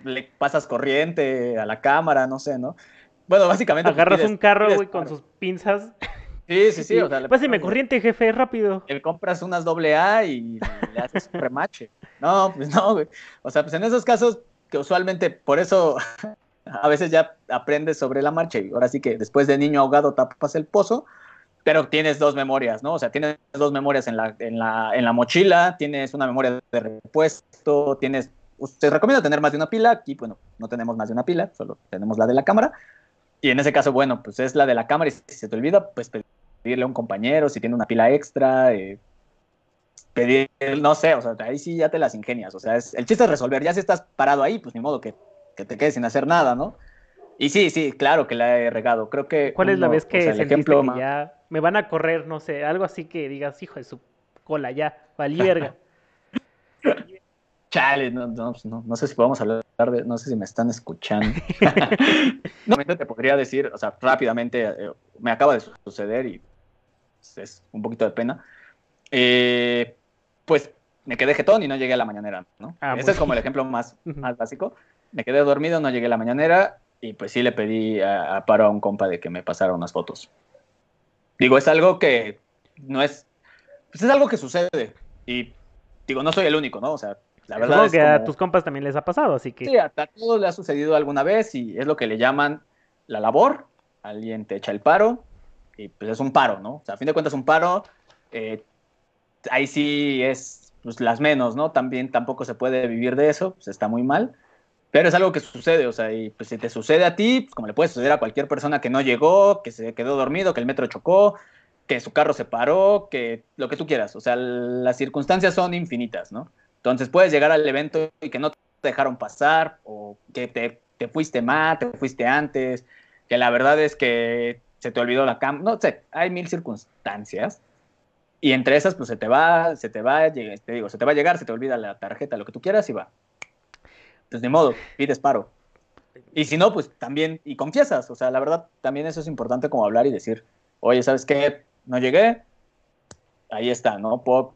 le pasas corriente a la cámara, no sé, ¿no? Bueno, básicamente. Agarras un carro, güey, con sus pinzas. Sí, sí, sí. O sea, Páseme corriente, jefe, rápido. Le compras unas doble A y le haces un remache. No, pues no, güey. O sea, pues en esos casos, que usualmente, por eso a veces ya aprendes sobre la marcha y ahora sí que después de niño ahogado tapas el pozo, pero tienes dos memorias, ¿no? O sea, tienes dos memorias en la, en la, en la mochila, tienes una memoria de repuesto, tienes... Se recomienda tener más de una pila, aquí, bueno, no tenemos más de una pila, solo tenemos la de la cámara, y en ese caso, bueno, pues es la de la cámara y si se te olvida, pues pedirle a un compañero si tiene una pila extra, eh, pedir, no sé, o sea, ahí sí ya te las ingenias, o sea, es, el chiste es resolver, ya si estás parado ahí, pues ni modo que que te quedes sin hacer nada, ¿no? Y sí, sí, claro que la he regado. Creo que. ¿Cuál es la vez que, el ejemplo que ya me van a correr, no sé, algo así que digas, hijo de su cola, ya, valí verga? Chale, no, no, no, no, sé si podemos hablar de, no sé si me están escuchando. no, te podría decir, o sea, rápidamente, eh, me acaba de suceder y es un poquito de pena. Eh, pues me quedé jetón y no llegué a la mañanera, ¿no? Ah, Ese es como el ejemplo más, más básico me quedé dormido, no llegué a la mañanera y pues sí le pedí a, paro a un compa de que me pasara unas fotos. Digo, es algo que no es, pues es algo que sucede y digo, no soy el único, ¿no? O sea, la verdad Supongo que a tus compas también les ha pasado, así que... Sí, a todos le ha sucedido alguna vez y es lo que le llaman la labor, alguien te echa el paro y pues es un paro, ¿no? O sea, a fin de cuentas un paro, eh, ahí sí es pues, las menos, ¿no? También tampoco se puede vivir de eso, pues está muy mal. Pero es algo que sucede, o sea, y pues si te sucede a ti, como le puede suceder a cualquier persona que no llegó, que se quedó dormido, que el metro chocó, que su carro se paró, que lo que tú quieras. O sea, las circunstancias son infinitas, ¿no? Entonces puedes llegar al evento y que no te dejaron pasar, o que te, te fuiste mal, te fuiste antes, que la verdad es que se te olvidó la cama, no sé, hay mil circunstancias. Y entre esas, pues se te va, se te va, te digo, se te va a llegar, se te olvida la tarjeta, lo que tú quieras y va pues de modo, pides paro. Y si no, pues también, y confiesas, o sea, la verdad, también eso es importante como hablar y decir, oye, ¿sabes qué? No llegué, ahí está, ¿no? Puedo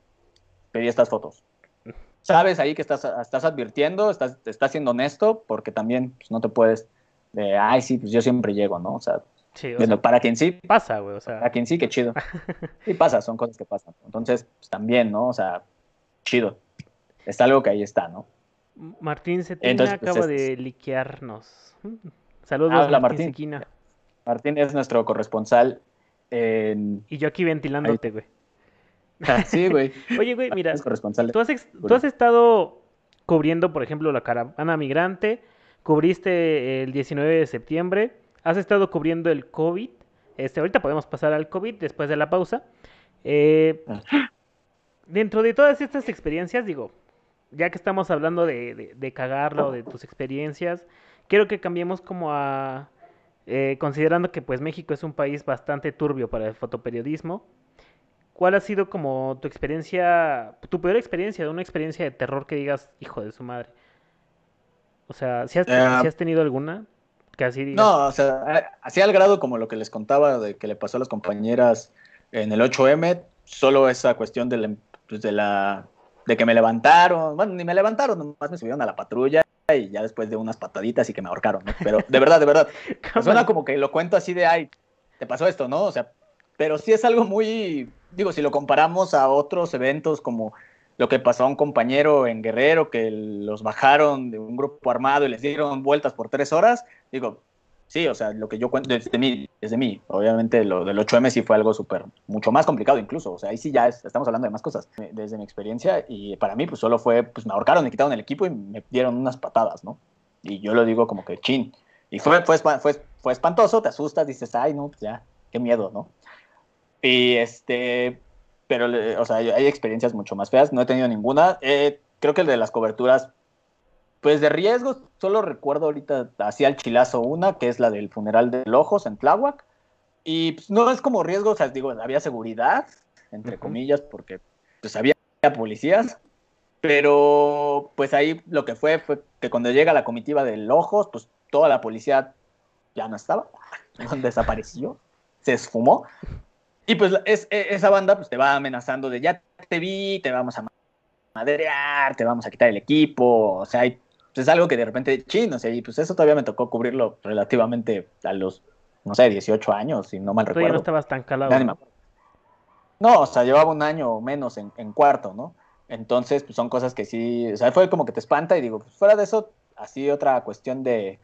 pedir estas fotos. Sabes ahí que estás, estás advirtiendo, estás, estás siendo honesto, porque también pues, no te puedes, de, ay, sí, pues yo siempre llego, ¿no? O sea, para quien sí. Pasa, güey, o sea. Para quien sí, qué chido. Sí pasa, son cosas que pasan. Entonces, pues también, ¿no? O sea, chido. Está algo que ahí está, ¿no? Martín Cetina pues, acaba de liquearnos. Saludos, a Martín. Martín es nuestro corresponsal en... Y yo aquí ventilándote, güey. Ah, sí, güey. Oye, güey, mira, tú, has estado cubriendo, por ejemplo, la caravana migrante, cubriste el 19 de septiembre, has estado cubriendo el COVID. Este, ahorita podemos pasar al COVID después de la pausa. Eh, ah. dentro de todas estas experiencias, digo, ya que estamos hablando de, de, cagarlo, de tus experiencias, quiero que cambiemos como a, eh, considerando que pues México es un país bastante turbio para el fotoperiodismo, ¿cuál ha sido como tu experiencia, tu peor experiencia, una experiencia de terror que digas, hijo de su madre? O sea, si has, eh, tenido alguna? Que así No, o sea, así al grado como lo que les contaba de que le pasó a las compañeras en el 8M, solo esa cuestión de pues, de la de que me levantaron, bueno, ni me levantaron, nomás me subieron a la patrulla y ya después de unas pataditas y que me ahorcaron, ¿no? Pero de verdad, de verdad, suena como que lo cuento así de, ay, te pasó esto, ¿no? O sea, pero sí es algo muy, digo, si lo comparamos a otros eventos como lo que pasó a un compañero en Guerrero, que los bajaron de un grupo armado y les dieron vueltas por tres horas, digo, Sí, o sea, lo que yo cuento desde mí, desde mí, obviamente lo del 8M sí fue algo súper, mucho más complicado incluso, o sea, ahí sí ya estamos hablando de más cosas, desde mi experiencia, y para mí pues solo fue, pues me ahorcaron, me quitaron el equipo y me dieron unas patadas, ¿no? Y yo lo digo como que chin, y fue, fue, fue, fue espantoso, te asustas, dices, ay, no, pues ya, qué miedo, ¿no? Y este, pero, o sea, hay experiencias mucho más feas, no he tenido ninguna, eh, creo que el de las coberturas pues de riesgos, solo recuerdo ahorita hacía el chilazo una, que es la del funeral de Ojos en Tláhuac. Y pues, no es como riesgo, o sea, digo, había seguridad, entre comillas, porque pues había policías. Pero pues ahí lo que fue fue que cuando llega la comitiva del Ojos, pues toda la policía ya no estaba, desapareció, se esfumó. Y pues es, e, esa banda pues te va amenazando de ya te vi, te vamos a madrear, te vamos a quitar el equipo, o sea, hay es algo que de repente, chino, o sea, y pues eso todavía me tocó cubrirlo relativamente a los, no sé, 18 años, si no mal recuerdo. no estabas tan calado. ¿no? o sea, llevaba un año o menos en, cuarto, ¿no? Entonces, pues son cosas que sí, o sea, fue como que te espanta y digo, pues fuera de eso, así otra cuestión de,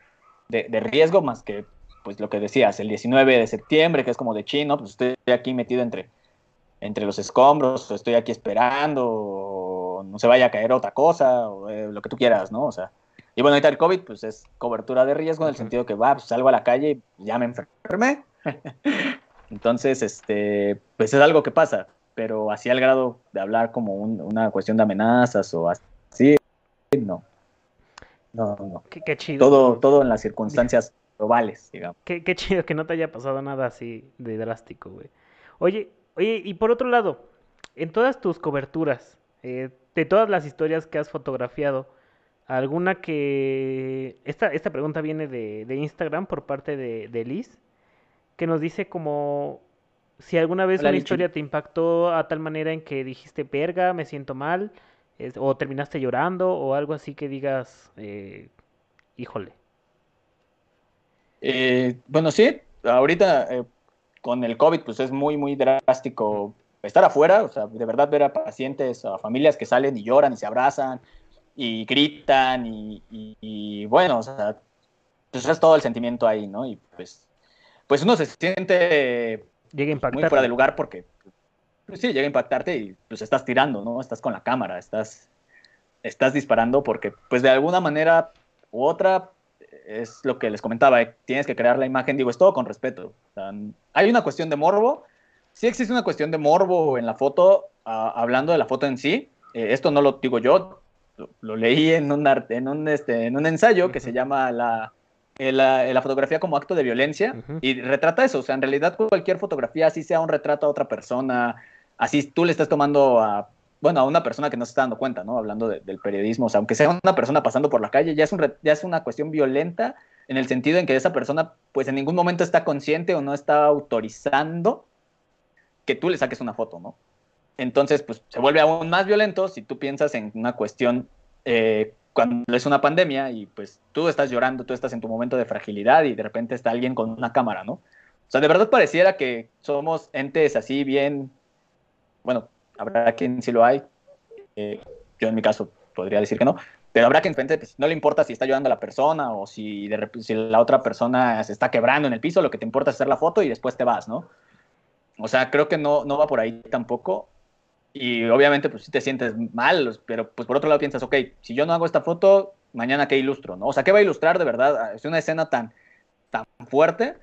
de, riesgo más que, pues lo que decías, el 19 de septiembre, que es como de chino, pues estoy aquí metido entre, entre los escombros, estoy aquí esperando, o no se vaya a caer otra cosa, o eh, lo que tú quieras, ¿no? O sea, y bueno, ahorita el COVID, pues es cobertura de riesgo en el sentido que va, pues salgo a la calle y ya me enfermé. Entonces, este, pues es algo que pasa, pero así al grado de hablar como una cuestión de amenazas o así, no. No, no. Qué, chido. Todo, todo en las circunstancias globales, digamos. Qué, qué chido que no te haya pasado nada así de drástico, güey. Oye, oye, y por otro lado, en todas tus coberturas, eh, de todas las historias que has fotografiado, alguna que... Esta, esta pregunta viene de, de Instagram por parte de, de, Liz, que nos dice como si alguna vez una historia te impactó a tal manera en que dijiste, perga, me siento mal, o terminaste llorando, o algo así que digas, eh, híjole. Eh, bueno, sí, ahorita eh, con el COVID, pues es muy, muy drástico estar afuera, o sea, de verdad ver a pacientes, a familias que salen y lloran y se abrazan y gritan y, bueno, o sea, pues es todo el sentimiento ahí, ¿no? Y pues, pues uno se siente llega muy fuera de lugar porque, pues sí, llega a impactarte y pues estás tirando, ¿no? Estás con la cámara, estás, estás disparando porque pues de alguna manera u otra es lo que les comentaba, eh, tienes que crear la imagen, digo, es todo con respeto. hay una cuestión de morbo, sí existe una cuestión de morbo en la foto, ah, hablando de la foto en sí, eh, esto no lo digo yo, lo, leí en un, en un, este, en un ensayo que se llama la, eh, la, fotografía como acto de violencia y retrata eso, o sea, en realidad cualquier fotografía, así sea un retrato a otra persona, así tú le estás tomando a bueno, a una persona que no se está dando cuenta, ¿no? Hablando del periodismo, o sea, aunque sea una persona pasando por la calle, ya es, un, ya es una cuestión violenta en el sentido en que esa persona, pues en ningún momento está consciente o no está autorizando que tú le saques una foto, ¿no? Entonces, pues se vuelve aún más violento si tú piensas en una cuestión eh, cuando es una pandemia y pues tú estás llorando, tú estás en tu momento de fragilidad y de repente está alguien con una cámara, ¿no? O sea, de verdad pareciera que somos entes así bien, bueno, habrá quien sí lo hay. Eh, yo en mi caso podría decir que no. Pero habrá quien pues, no le importa si está ayudando a la persona o si, de, si la otra persona se está quebrando en el piso, lo que te importa es hacer la foto y después te vas, ¿no? O sea, creo que no, no va por ahí tampoco. Y obviamente, pues sí te sientes mal, pero pues por otro lado piensas, ok, si yo no hago esta foto, mañana qué ilustro, ¿no? O sea, ¿qué va a ilustrar de verdad? Es una escena tan, tan fuerte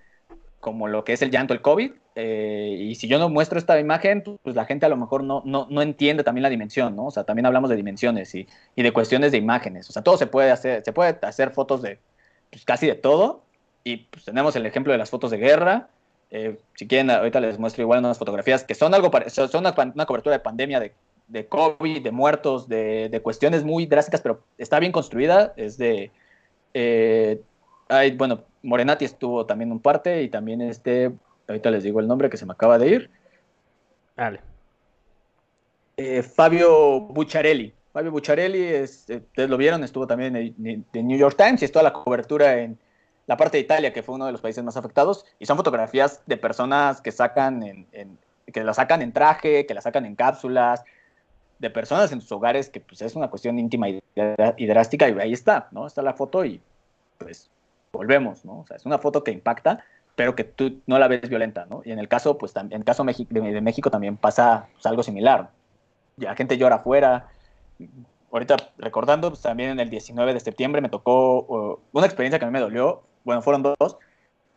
como lo que es el llanto, el COVID, eh, y si yo no muestro esta imagen, pues la gente a lo mejor no, no, no, entiende también la dimensión, ¿no? O sea, también hablamos de dimensiones y, y, de cuestiones de imágenes. O sea, todo se puede hacer, se puede hacer fotos de pues, casi de todo. Y pues tenemos el ejemplo de las fotos de guerra. Eh, si quieren, ahorita les muestro igual unas fotografías que son algo son una, una cobertura de pandemia, de, de COVID, de muertos, de, de, cuestiones muy drásticas, pero está bien construida. Es de. Eh, hay, bueno, Morenati estuvo también un parte y también este ahorita les digo el nombre que se me acaba de ir. Dale. Eh, Fabio Bucciarelli. Fabio es, eh, ustedes lo vieron, estuvo también en, el New York Times y es toda la cobertura en la parte de Italia, que fue uno de los países más afectados, y son fotografías de personas que sacan en, que la sacan en traje, que la sacan en cápsulas, de personas en sus hogares, que pues es una cuestión íntima y, y drástica, y ahí está, ¿no? Está la foto y pues volvemos, ¿no? O sea, es una foto que impacta, pero que tú no la ves violenta, ¿no? Y en el caso, pues, en el caso de, México también pasa pues, algo similar. La gente llora afuera. Ahorita recordando, pues, también en el 19 de septiembre me tocó una experiencia que a mí me dolió. Bueno, fueron dos.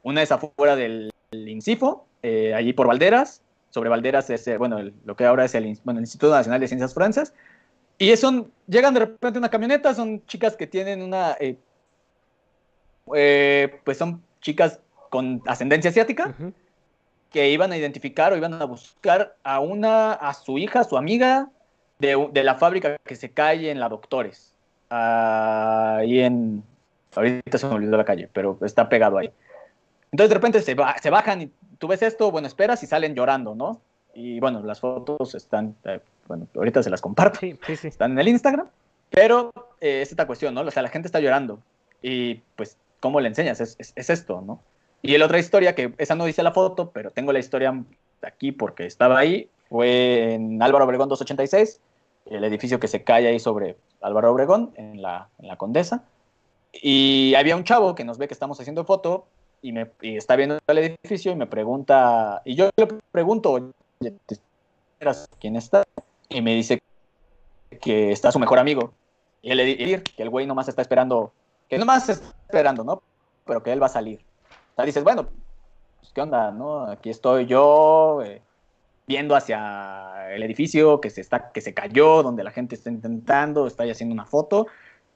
Una es afuera del INCIFO, eh, allí por Valderas. Sobre Valderas es, eh, bueno, lo que ahora es el, bueno, el Instituto Nacional de Ciencias Forenses. Y son, llegan de repente una camioneta, son chicas que tienen una, eh, pues son chicas con ascendencia asiática, que iban a identificar o iban a buscar a una, a su hija, a su amiga de, de la fábrica que se cae en la Doctores. ahí en, ahorita se me olvidó la calle, pero está pegado ahí. Entonces de repente se, se bajan y tú ves esto, bueno, esperas y salen llorando, ¿no? Y bueno, las fotos están, eh, bueno, ahorita se las comparto, sí, sí, están en el Instagram, pero eh, es esta cuestión, ¿no? O sea, la gente está llorando y pues, ¿cómo le enseñas? es, es esto, ¿no? Y la otra historia, que esa no dice la foto, pero tengo la historia aquí porque estaba ahí, fue en Álvaro Obregón 286, el edificio que se cae ahí sobre Álvaro Obregón, en la, en la Condesa. Y había un chavo que nos ve que estamos haciendo foto y, me, está viendo el edificio y me pregunta, y yo le pregunto, ¿quién está? Y me dice que está su mejor amigo. Y él le dice que el güey nomás está esperando, que nomás está esperando, ¿no? Pero que él va a salir. O sea, dices, bueno, pues, ¿qué onda? No? Aquí estoy yo eh, viendo hacia el edificio que se, está, que se cayó, donde la gente está intentando, está haciendo una foto.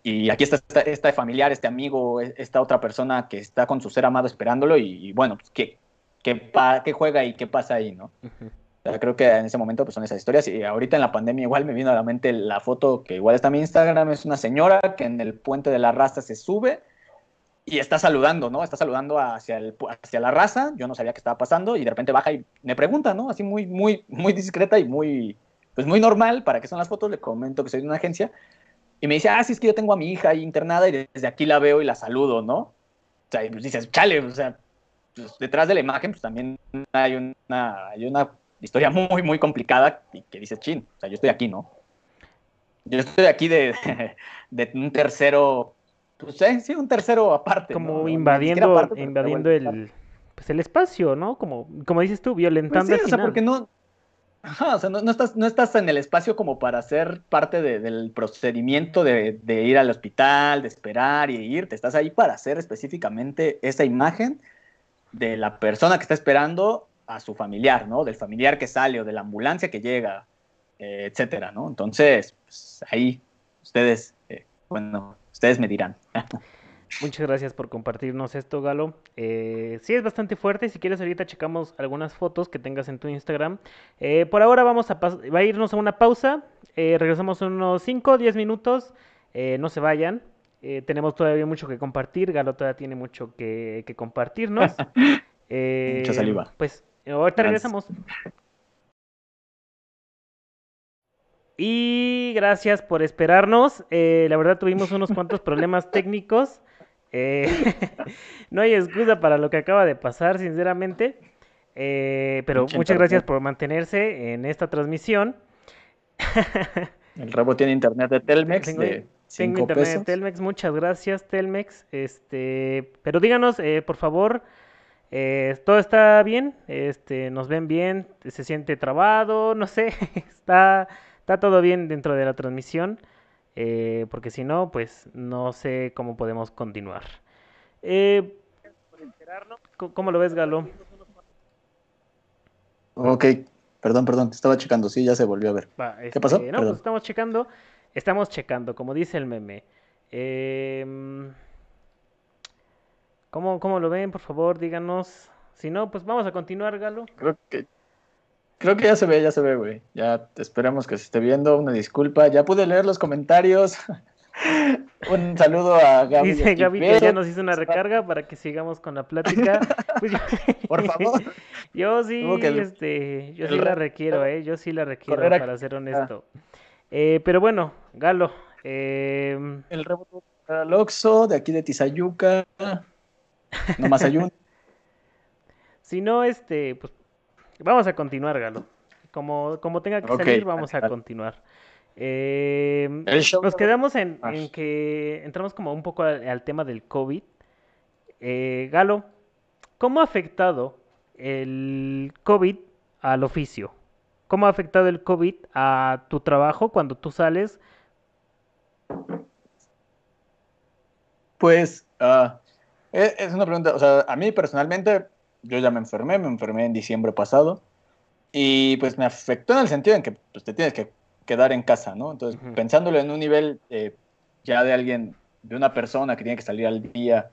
Y aquí está este familiar, este amigo, e, esta otra persona que está con su ser amado esperándolo. Y, bueno, pues, ¿qué, qué, qué, juega y qué pasa ahí, no? creo que en ese momento pues, son esas historias. Y ahorita en la pandemia igual me vino a la mente la foto que igual está en mi Instagram. Es una señora que en el puente de la raza se sube y está saludando, ¿no? Está saludando hacia, el, hacia la raza, yo no sabía qué estaba pasando, y de repente baja y me pregunta, ¿no? Así muy, muy, muy discreta y muy, pues muy normal, ¿para qué son las fotos? Le comento que soy de una agencia, y me dice, ah, sí, es que yo tengo a mi hija ahí internada y desde aquí la veo y la saludo, ¿no? sea, pues dices, chale, o sea, pues, detrás de la imagen pues también hay una, hay una historia muy, muy complicada y que dice, chin, o sea, yo estoy aquí, ¿no? Yo estoy aquí de, de un tercero, pues sí, un tercero aparte. Como invadiendo, invadiendo el, pues, el espacio, ¿no? Como, como dices tú, violentando pues sí, o sea, porque no, o sea, no, estás, no estás en el espacio como para ser parte del procedimiento de, de, ir al hospital, de esperar y irte. Estás ahí para hacer específicamente esa imagen de la persona que está esperando a su familiar, ¿no? Del familiar que sale o de la ambulancia que llega, eh, etcétera, ¿no? Entonces, pues, ahí ustedes, eh, bueno, ustedes me dirán. Muchas gracias por compartirnos esto, Galo. Eh, sí, es bastante fuerte. Si quieres, ahorita checamos algunas fotos que tengas en tu Instagram. Eh, por ahora vamos a, va a irnos a una pausa. regresamos en unos 5 o 10 minutos. no se vayan. tenemos todavía mucho que compartir. Galo todavía tiene mucho que, que compartirnos. Mucha saliva. Pues ahorita regresamos. Y gracias por esperarnos. Eh, la verdad tuvimos unos cuantos problemas técnicos. Eh, no hay excusa para lo que acaba de pasar, sinceramente. Eh, pero muchas gracias por mantenerse en esta transmisión. El rabo tiene internet de Telmex. Tengo, tengo internet de Telmex, muchas gracias Telmex. Este, pero díganos, por favor, todo está bien, este, nos ven bien, se siente trabado, no sé, está está todo bien dentro de la transmisión, eh, porque si no, pues no sé cómo podemos continuar. Eh, ¿Cómo lo ves, Galo? Ok, perdón, perdón, te estaba checando, sí, ya se volvió a ver. ¿Qué pasó? Este, no, pues estamos checando, estamos checando, como dice el meme. Em, ¿cómo, ¿Cómo lo ven? Por favor, díganos. Si no, pues vamos a continuar, Galo. Creo que Creo que ya se ve, ya se ve, güey. Ya esperamos que se esté viendo. Una disculpa. Ya pude leer los comentarios. Un saludo a Gaby. Dice Gaby que ya nos hizo una recarga para que sigamos con la plática. Pues Por favor. Yo sí, este, yo sí la requiero, eh. Yo sí la requiero, para ser honesto. Eh, pero bueno, Galo. Eh... El rebote al Oxo, de aquí de Tizayuca. No más ayuno. si no, este, pues Vamos a continuar, Galo. Como, como tenga que salir, vamos a continuar. Eh, nos quedamos en, ah. que entramos como un poco al, tema del COVID. Eh, Galo, ¿cómo ha afectado el COVID al oficio? ¿Cómo ha afectado el COVID a tu trabajo cuando tú sales? Pues uh, es una pregunta, o sea, a mí personalmente yo ya me enfermé, me enfermé en diciembre pasado y pues me afectó en el sentido en que pues, te tienes que quedar en casa, ¿no? Entonces, pensándolo en un nivel eh, ya de alguien, de una persona que tiene que salir al día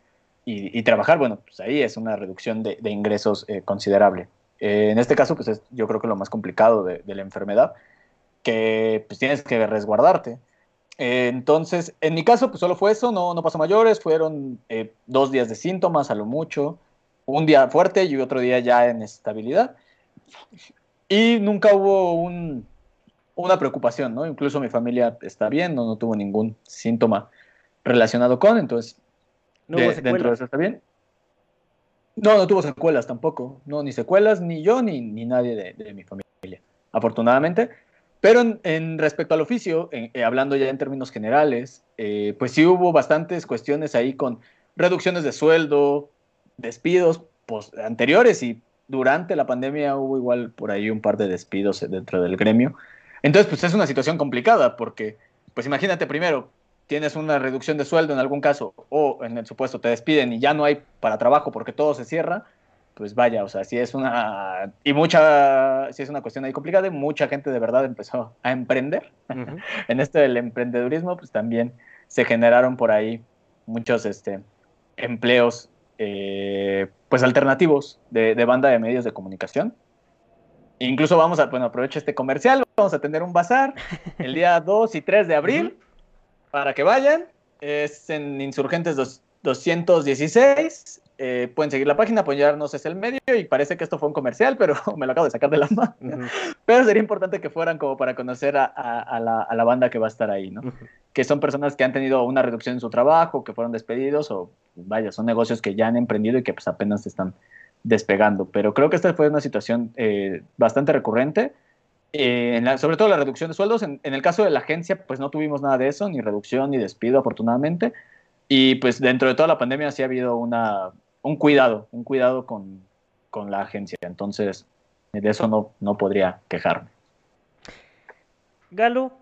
y, trabajar, bueno, pues ahí es una reducción de, ingresos eh, considerable. Eh, en este caso, pues es yo creo que lo más complicado de, la enfermedad, que pues tienes que resguardarte. entonces, en mi caso, pues solo fue eso, no, no pasó mayores, fueron dos días de síntomas a lo mucho, un día fuerte y otro día ya en estabilidad. Y nunca hubo una preocupación, ¿no? Incluso mi familia está bien, no, no tuvo ningún síntoma relacionado con, entonces ¿No dentro de eso está bien. No, no tuvo secuelas tampoco, no, ni secuelas, ni yo, ni, ni nadie de, mi familia, afortunadamente. Pero en, respecto al oficio, eh, hablando ya en términos generales, eh, pues sí hubo bastantes cuestiones ahí con reducciones de sueldo, despidos anteriores y durante la pandemia hubo igual por ahí un par de despidos dentro del gremio. Entonces, pues es una situación complicada porque, pues imagínate primero, tienes una reducción de sueldo en algún caso o en el supuesto te despiden y ya no hay para trabajo porque todo se cierra, pues vaya, o sea, si es una y mucha si es una cuestión ahí complicada y mucha gente de verdad empezó a emprender. en esto del emprendedurismo, pues también se generaron por ahí muchos este empleos eh, pues alternativos de, banda de medios de comunicación. Incluso vamos a, bueno, aprovecho este comercial, vamos a tener un bazar el día 2 y 3 de abril para que vayan. Es en Insurgentes 216 eh, pueden seguir la página, apoyarnos es el medio y parece que esto fue un comercial, pero me lo acabo de sacar de la mano. Pero sería importante que fueran como para conocer a, a, la, a la, banda que va a estar ahí, ¿no? Que son personas que han tenido una reducción en su trabajo, que fueron despedidos o vaya, son negocios que ya han emprendido y que pues apenas están despegando. Pero creo que esta fue una situación eh, bastante recurrente. Eh, sobre todo la reducción de sueldos. En, en, el caso de la agencia, pues no tuvimos nada de eso, ni reducción ni despido, afortunadamente. Y pues dentro de toda la pandemia sí ha habido una, un cuidado, un cuidado con, con la agencia. Entonces, de eso no, no podría quejarme. Galo,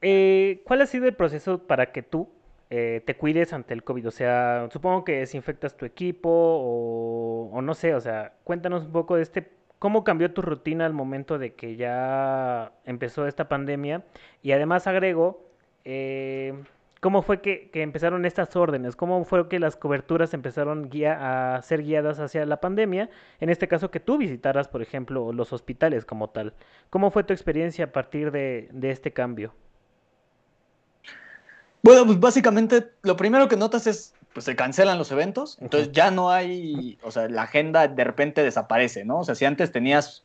eh, ¿cuál ha sido el proceso para que tú eh, te cuides ante el COVID? O sea, supongo que desinfectas tu equipo o, no sé, o sea, cuéntanos un poco de este, cómo cambió tu rutina al momento de que ya empezó esta pandemia. Y además agrego, eh, ¿Cómo fue que, empezaron estas órdenes? ¿Cómo fue que las coberturas empezaron a ser guiadas hacia la pandemia? En este caso, que tú visitaras, por ejemplo, los hospitales como tal. ¿Cómo fue tu experiencia a partir de, este cambio? Bueno, pues básicamente lo primero que notas es, pues se cancelan los eventos, entonces ya no hay, o sea, la agenda de repente desaparece, ¿no? O sea, si antes tenías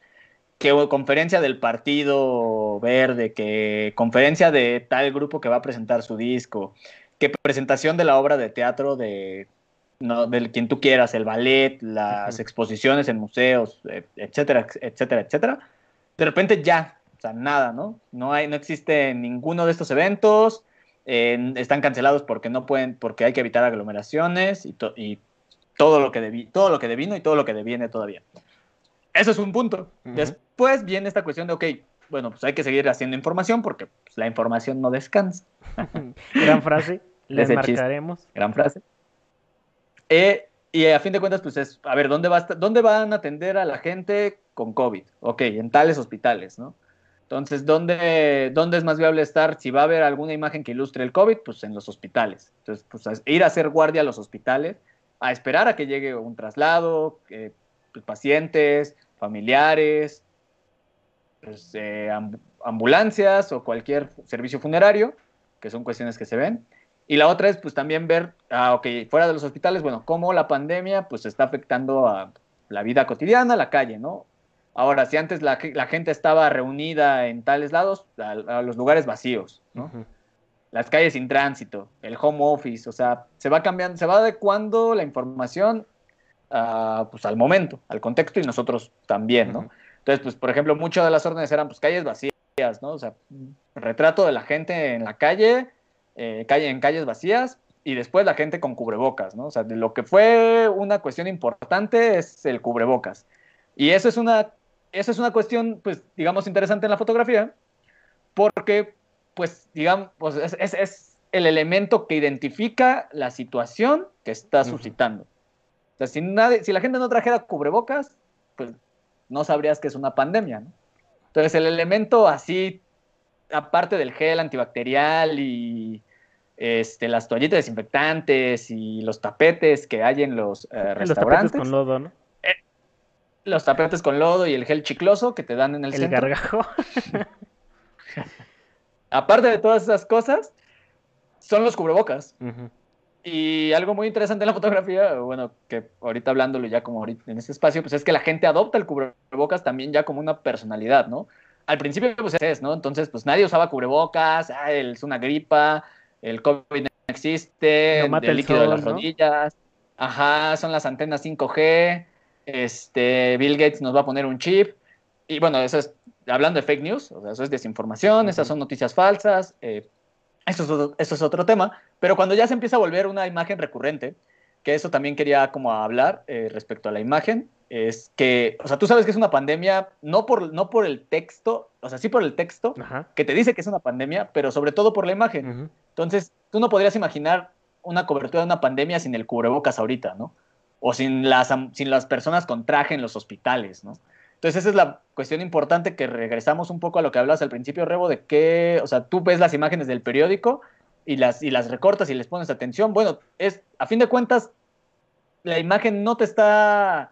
que conferencia del Partido Verde, que conferencia de tal grupo que va a presentar su disco, que presentación de la obra de teatro de no, del quien tú quieras, el ballet, las exposiciones en museos, e, etcétera, etcétera, etcétera. De repente ya, o sea, nada, ¿no? No hay, no existe ninguno de estos eventos, están cancelados porque no pueden, porque hay que evitar aglomeraciones y, y todo lo que todo lo que devino y todo lo que deviene todavía. Eso es un punto. Después viene esta cuestión de, ok, bueno, pues hay que seguir haciendo información porque pues, la información no descansa. Gran frase, les marcaremos. Gran frase. Eh, y a fin de cuentas, pues es, a ver, ¿dónde, va ¿dónde van a atender a la gente con COVID? Ok, en tales hospitales, ¿no? Entonces, ¿dónde, ¿dónde es más viable estar? Si va a haber alguna imagen que ilustre el COVID, pues en los hospitales. Entonces, pues ir a hacer guardia a los hospitales, a esperar a que llegue un traslado, eh, pues, pacientes, familiares, pues, eh, ambulancias o cualquier servicio funerario, que son cuestiones que se ven. Y la otra es pues también ver, ah, ok, fuera de los hospitales, bueno, cómo la pandemia pues está afectando a la vida cotidiana, la calle, ¿no? Ahora, si antes la, gente estaba reunida en tales lados, a, los lugares vacíos, ¿no? Las calles sin tránsito, el home office, o sea, se va cambiando, se va adecuando la información pues, al momento, al contexto y nosotros también, ¿no? Entonces, pues, por ejemplo, muchas de las órdenes eran pues calles vacías, ¿no? O sea, retrato de la gente en la calle, eh, calle en calles vacías y después la gente con cubrebocas, ¿no? O sea, de lo que fue una cuestión importante es el cubrebocas. Y eso es una, eso es una cuestión, pues, digamos, interesante en la fotografía, porque, pues, digamos, pues, es, es, el elemento que identifica la situación que está suscitando sea, si, nadie, si la gente no trajera cubrebocas, pues no sabrías que es una pandemia, ¿no? Entonces, el elemento así, aparte del gel antibacterial y este, las toallitas desinfectantes y los tapetes que hay en los eh, restaurantes. Los tapetes con lodo, ¿no? Los tapetes con lodo y el gel chicloso que te dan en el, el gargajo. aparte de todas esas cosas, son los cubrebocas. Y algo muy interesante en la fotografía, bueno, que ahorita hablándolo ya como ahorita en este espacio, pues es que la gente adopta el cubrebocas también ya como una personalidad, ¿no? Al principio pues es, ¿no? Entonces pues nadie usaba cubrebocas, ah, es una gripa, el COVID no existe, el líquido de las rodillas, ajá, son las antenas 5G, este, Bill Gates nos va a poner un chip, y bueno, eso es, hablando de fake news, o sea, eso es desinformación, esas son noticias falsas, eh, eso es, otro, tema, pero cuando ya se empieza a volver una imagen recurrente, que eso también quería como hablar eh, respecto a la imagen, es que, o sea, tú sabes que es una pandemia, no por, no por el texto, o sea, sí por el texto, que te dice que es una pandemia, pero sobre todo por la imagen. Entonces, tú no podrías imaginar una cobertura de una pandemia sin el cubrebocas ahorita, ¿no? O sin las, sin las personas con traje en los hospitales, ¿no? Entonces esa es la cuestión importante que regresamos un poco a lo que hablas al principio, Rebo, de que, o sea, tú ves las imágenes del periódico y las, y las recortas y les pones atención. Bueno, es, a fin de cuentas, la imagen no te está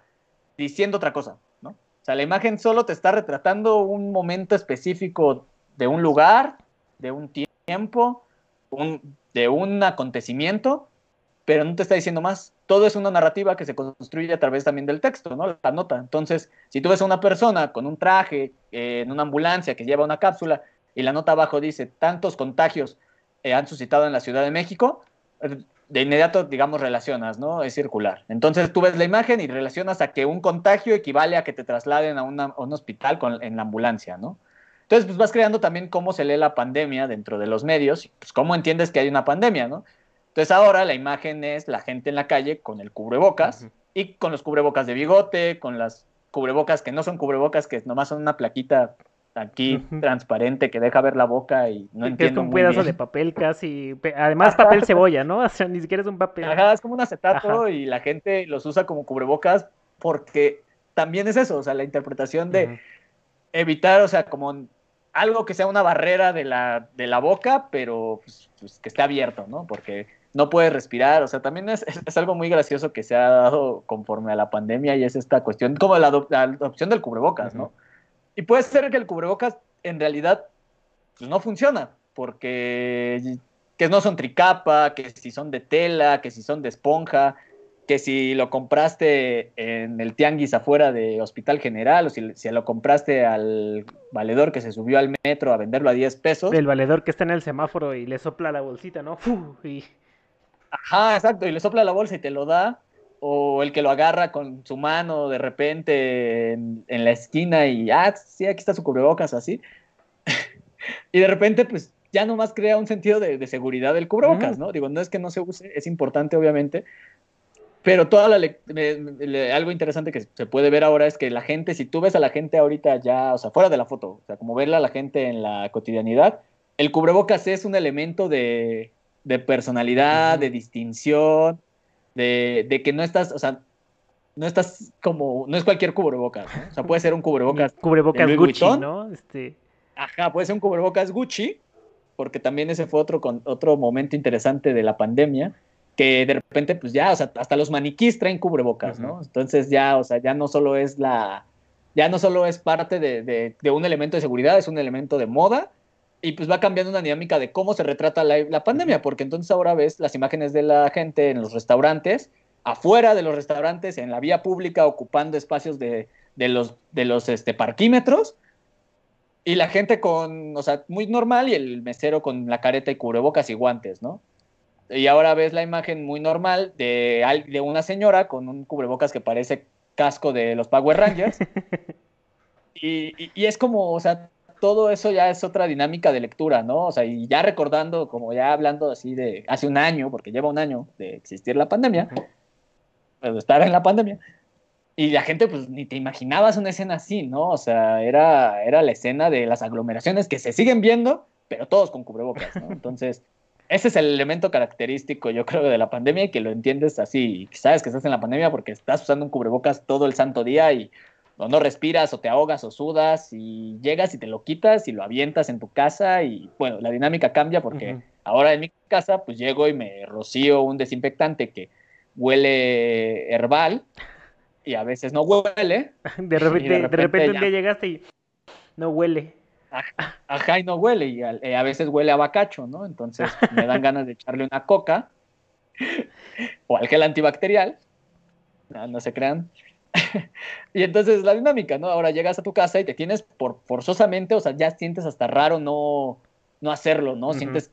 diciendo otra cosa, ¿no? O sea, la imagen solo te está retratando un momento específico de un lugar, de un tiempo, un, de un acontecimiento, pero no te está diciendo más. Todo es una narrativa que se construye a través también del texto, ¿no? La nota. Entonces, si tú ves a una persona con un traje eh, en una ambulancia que lleva una cápsula y la nota abajo dice tantos contagios eh, han suscitado en la Ciudad de México, eh, de inmediato, digamos, relacionas, ¿no? Es circular. Entonces tú ves la imagen y relacionas a que un contagio equivale a que te trasladen a, un hospital en la ambulancia, ¿no? Entonces, pues vas creando también cómo se lee la pandemia dentro de los medios pues cómo entiendes que hay una pandemia, ¿no? Entonces ahora la imagen es la gente en la calle con el cubrebocas y con los cubrebocas de bigote, con las cubrebocas que no son cubrebocas, que nomás son una plaquita aquí transparente que deja ver la boca y no entiendo. Es un pedazo de papel casi, además papel cebolla, ¿no? O sea, ni siquiera es un papel. Ajá, es como un acetato y la gente los usa como cubrebocas porque también es eso, o sea, la interpretación de evitar, o sea, como algo que sea una barrera de la, de la boca, pero pues, pues, que esté abierto, ¿no? Porque no puede respirar, o sea, también es, algo muy gracioso que se ha dado conforme a la pandemia y es esta cuestión, como la, adopción del cubrebocas, ¿no? Y puede ser que el cubrebocas en realidad pues, no funciona, porque que no son tricapa, que si son de tela, que si son de esponja, que si lo compraste en el tianguis afuera de Hospital General o si, si, lo compraste al valedor que se subió al metro a venderlo a 10 pesos. El valedor que está en el semáforo y le sopla la bolsita, ¿no? y... Ajá, exacto, y le sopla la bolsa y te lo da. O el que lo agarra con su mano de repente en, la esquina y, ah, sí, aquí está su cubrebocas, así. y de repente, pues ya nomás crea un sentido de, seguridad del cubrebocas, ¿no? Digo, no es que no se use, es importante, obviamente. Pero toda la algo interesante que se puede ver ahora es que la gente, si tú ves a la gente ahorita ya, o sea, fuera de la foto, o sea, como verla a la gente en la cotidianidad, el cubrebocas es un elemento de, de personalidad, de distinción, de, que no estás, o sea, no estás como, no es cualquier cubrebocas, ¿no? O sea, puede ser un cubrebocas. Cubrebocas Gucci, ¿no? Este... Ajá, puede ser un cubrebocas Gucci, porque también ese fue otro, con, otro momento interesante de la pandemia, que de repente, pues ya, o sea, hasta los maniquís traen cubrebocas, ¿no? Entonces ya, o sea, ya no solo es la, ya no solo es parte de, de un elemento de seguridad, es un elemento de moda y pues va cambiando una dinámica de cómo se retrata la, pandemia, porque entonces ahora ves las imágenes de la gente en los restaurantes, afuera de los restaurantes, en la vía pública, ocupando espacios de, los, de los este, parquímetros, y la gente con, o sea, muy normal y el mesero con la careta y cubrebocas y guantes, ¿no? Y ahora ves la imagen muy normal de, de una señora con un cubrebocas que parece casco de los Power Rangers. y, y es como, o sea, todo eso ya es otra dinámica de lectura, ¿no? O sea, y ya recordando, como ya hablando así de hace un año, porque lleva un año de existir la pandemia, pues, de estar en la pandemia, y la gente, pues ni te imaginabas una escena así, ¿no? O sea, era, era la escena de las aglomeraciones que se siguen viendo, pero todos con cubrebocas, ¿no? Entonces, ese es el elemento característico, yo creo, de la pandemia y que lo entiendes así, sabes que estás en la pandemia porque estás usando un cubrebocas todo el santo día y o no respiras o te ahogas o sudas y llegas y te lo quitas y lo avientas en tu casa y bueno, la dinámica cambia porque ahora en mi casa pues llego y me rocío un desinfectante que huele herbal y a veces no huele. De repente, de repente, un día llegaste y no huele. Ajá, y no huele, y eh, a, veces huele a bacacho, ¿no? Entonces me dan ganas de echarle una coca o al gel antibacterial, no, no se crean, y entonces la dinámica, ¿no? Ahora llegas a tu casa y te tienes por forzosamente, o sea, ya sientes hasta raro no, no hacerlo, ¿no? sientes,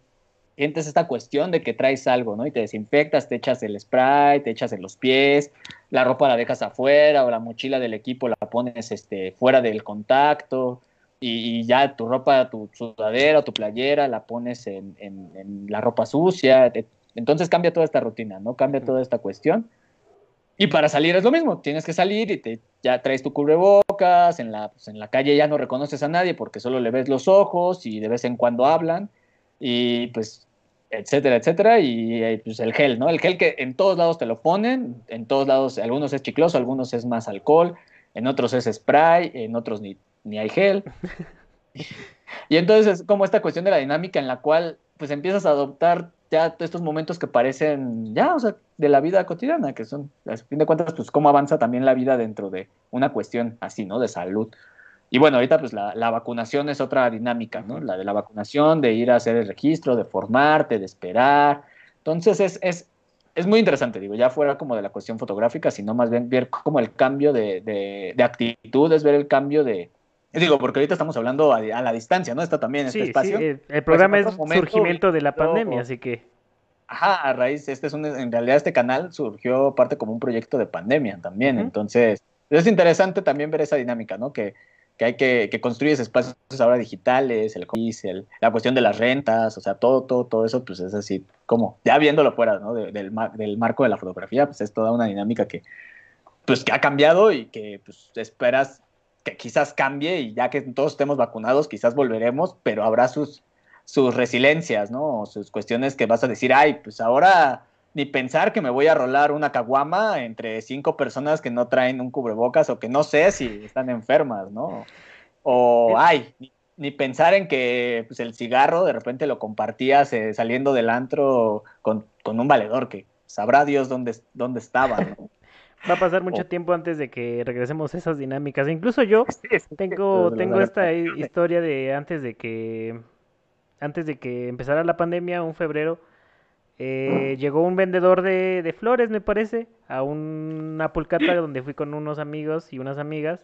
sientes esta cuestión de que traes algo, ¿no? Y te desinfectas, te echas el spray, te echas en los pies, la ropa la dejas afuera o la mochila del equipo la pones este, fuera del contacto y, ya tu ropa, tu sudadera o tu playera la pones en, en la ropa sucia. Entonces cambia toda esta rutina, ¿no? Cambia toda esta cuestión. Y para salir es lo mismo, tienes que salir y te, ya traes tu cubrebocas, en la, pues en la calle ya no reconoces a nadie porque solo le ves los ojos y de vez en cuando hablan, y pues, etcétera, etcétera, y, pues el gel, ¿no? El gel que en todos lados te lo ponen, en todos lados, algunos es chicloso, algunos es más alcohol, en otros es spray, en otros ni, ni hay gel. y entonces es como esta cuestión de la dinámica en la cual pues empiezas a adoptar ya estos momentos que parecen ya, o sea, de la vida cotidiana, que son, a fin de cuentas, pues cómo avanza también la vida dentro de una cuestión así, ¿no? De salud. Y bueno, ahorita pues la, vacunación es otra dinámica, ¿no? La de la vacunación, de ir a hacer el registro, de formarte, de esperar. Entonces es, es es muy interesante, digo, ya fuera como de la cuestión fotográfica, sino más bien ver como el cambio de, de, actitud, es ver el cambio de, Digo, porque ahorita estamos hablando a, la distancia, ¿no? Está también este espacio. Sí, el, pues, programa es surgimiento de la pandemia, así que. Ajá, a raíz, este es un, en realidad este canal surgió parte como un proyecto de pandemia también, entonces es interesante también ver esa dinámica, ¿no? Que, que hay que, que construir espacios ahora digitales, el, el, la cuestión de las rentas, o sea, todo, todo, todo eso, pues es así, como, ya viéndolo fuera, ¿no? del, del marco de la fotografía, pues es toda una dinámica que, pues que ha cambiado y que, pues, esperas que quizás cambie y ya que todos estemos vacunados, quizás volveremos, pero habrá sus, sus resiliencias, ¿no? Sus cuestiones que vas a decir, ay, pues ahora ni pensar que me voy a rolar una caguama entre cinco personas que no traen un cubrebocas o que no sé si están enfermas, ¿no? O, ay, ni, pensar en que pues, el cigarro de repente lo compartías eh, saliendo del antro con, un valedor que sabrá Dios dónde, dónde estaba, ¿no? Va a pasar mucho tiempo antes de que regresemos a esas dinámicas. Incluso yo tengo, tengo esta historia de antes de que antes de que empezara la pandemia, un febrero, eh, llegó un vendedor de, de, flores, me parece, a una pulcata donde fui con unos amigos y unas amigas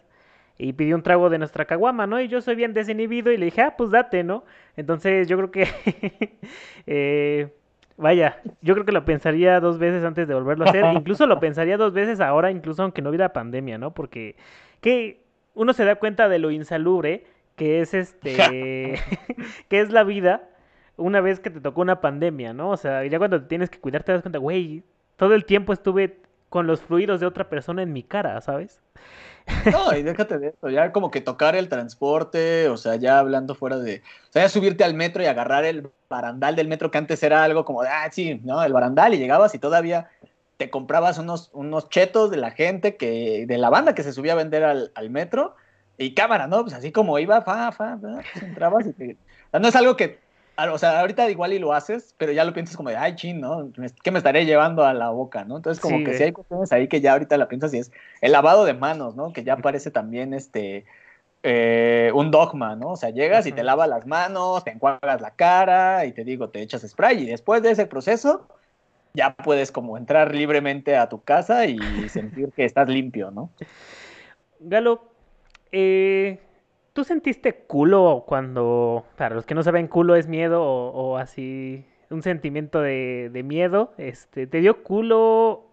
y pidió un trago de nuestra caguama, ¿no? Y yo soy bien desinhibido y le dije, ah, pues date, ¿no? Entonces yo creo que, eh, vaya, yo creo que lo pensaría dos veces antes de volverlo a hacer, incluso lo pensaría dos veces ahora, incluso aunque no hubiera pandemia, ¿no? Porque que uno se da cuenta de lo insalubre que es este, que es la vida una vez que te tocó una pandemia, ¿no? O sea, ya cuando te tienes que cuidar te das cuenta, güey, todo el tiempo estuve con los fluidos de otra persona en mi cara, ¿sabes? No, y déjate de eso, ya como que tocar el transporte, o sea, ya hablando fuera de, o sea, ya subirte al metro y agarrar el barandal del metro que antes era algo como de, ah, sí, ¿no? El barandal y llegabas y todavía te comprabas unos, unos chetos de la gente que, de la banda que se subía a vender al, metro y cámara, ¿no? Pues así como iba, fa, fa, fa pues entrabas y te... O sea, no es algo que o sea, ahorita igual y lo haces, pero ya lo piensas como de, ay, chin, ¿no? ¿Qué me estaré llevando a la boca, ¿no? Entonces, como que sí hay cuestiones ahí que ya ahorita la piensas y es el lavado de manos, ¿no? Que ya parece también este, eh, un dogma, ¿no? O sea, llegas y te lavas las manos, te enjuagas la cara y te digo, te echas spray y después de ese proceso ya puedes como entrar libremente a tu casa y sentir que estás limpio, ¿no? Galo, eh, ¿Tú sentiste culo cuando, para los que no saben, culo es miedo o, así, un sentimiento de, miedo? Este, ¿Te dio culo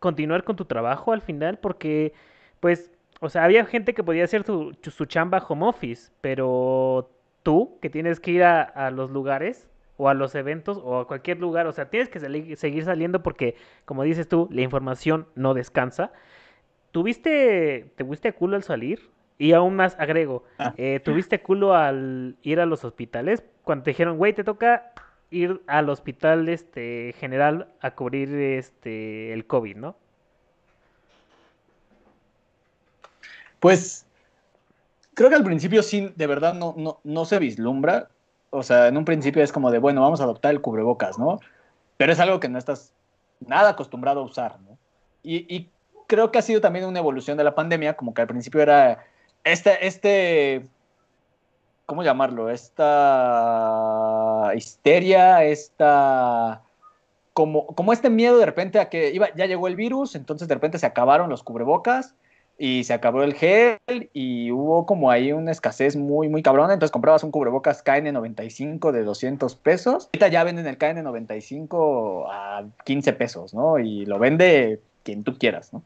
continuar con tu trabajo al final? Porque, pues, o sea, había gente que podía hacer su, su chamba home office, pero tú, que tienes que ir a, los lugares o a los eventos o a cualquier lugar, o sea, tienes que seguir saliendo porque, como dices tú, la información no descansa. ¿Tuviste, te fuiste culo al salir? Y aún más agrego, ah. eh, ¿tuviste culo al ir a los hospitales? Cuando te dijeron, güey, te toca ir al hospital este, general a cubrir este, el COVID, ¿no? Pues creo que al principio sí, de verdad no, no, no se vislumbra. O sea, en un principio es como de, bueno, vamos a adoptar el cubrebocas, ¿no? Pero es algo que no estás nada acostumbrado a usar, ¿no? Y, y creo que ha sido también una evolución de la pandemia, como que al principio era este, este, ¿cómo llamarlo? Esta histeria, esta, como, como este miedo de repente a que iba, ya llegó el virus, entonces de repente se acabaron los cubrebocas y se acabó el gel y hubo como ahí una escasez muy, muy cabrona, entonces comprabas un cubrebocas KN95 de 200 pesos, ahorita ya venden el KN95 a 15 pesos, ¿no? Y lo vende quien tú quieras, ¿no?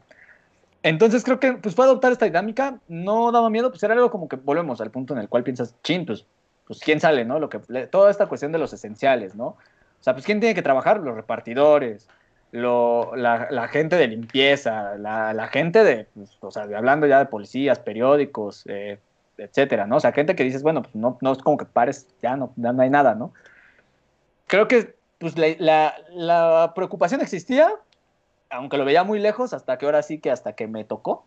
Entonces creo que pues fue adoptar esta dinámica, no daba miedo, pues era algo como que volvemos al punto en el cual piensas, chin, pues, pues quién sale, ¿no? Lo que, toda esta cuestión de los esenciales, ¿no? O sea, pues quién tiene que trabajar, los repartidores, lo, la, gente de limpieza, la, gente de, pues, o sea, hablando ya de policías, periódicos, eh, etcétera, ¿no? O sea, gente que dices, bueno, pues no, no es como que pares, ya no, ya no hay nada, ¿no? Creo que pues la, la preocupación existía, aunque lo veía muy lejos, hasta que ahora sí que hasta que me tocó.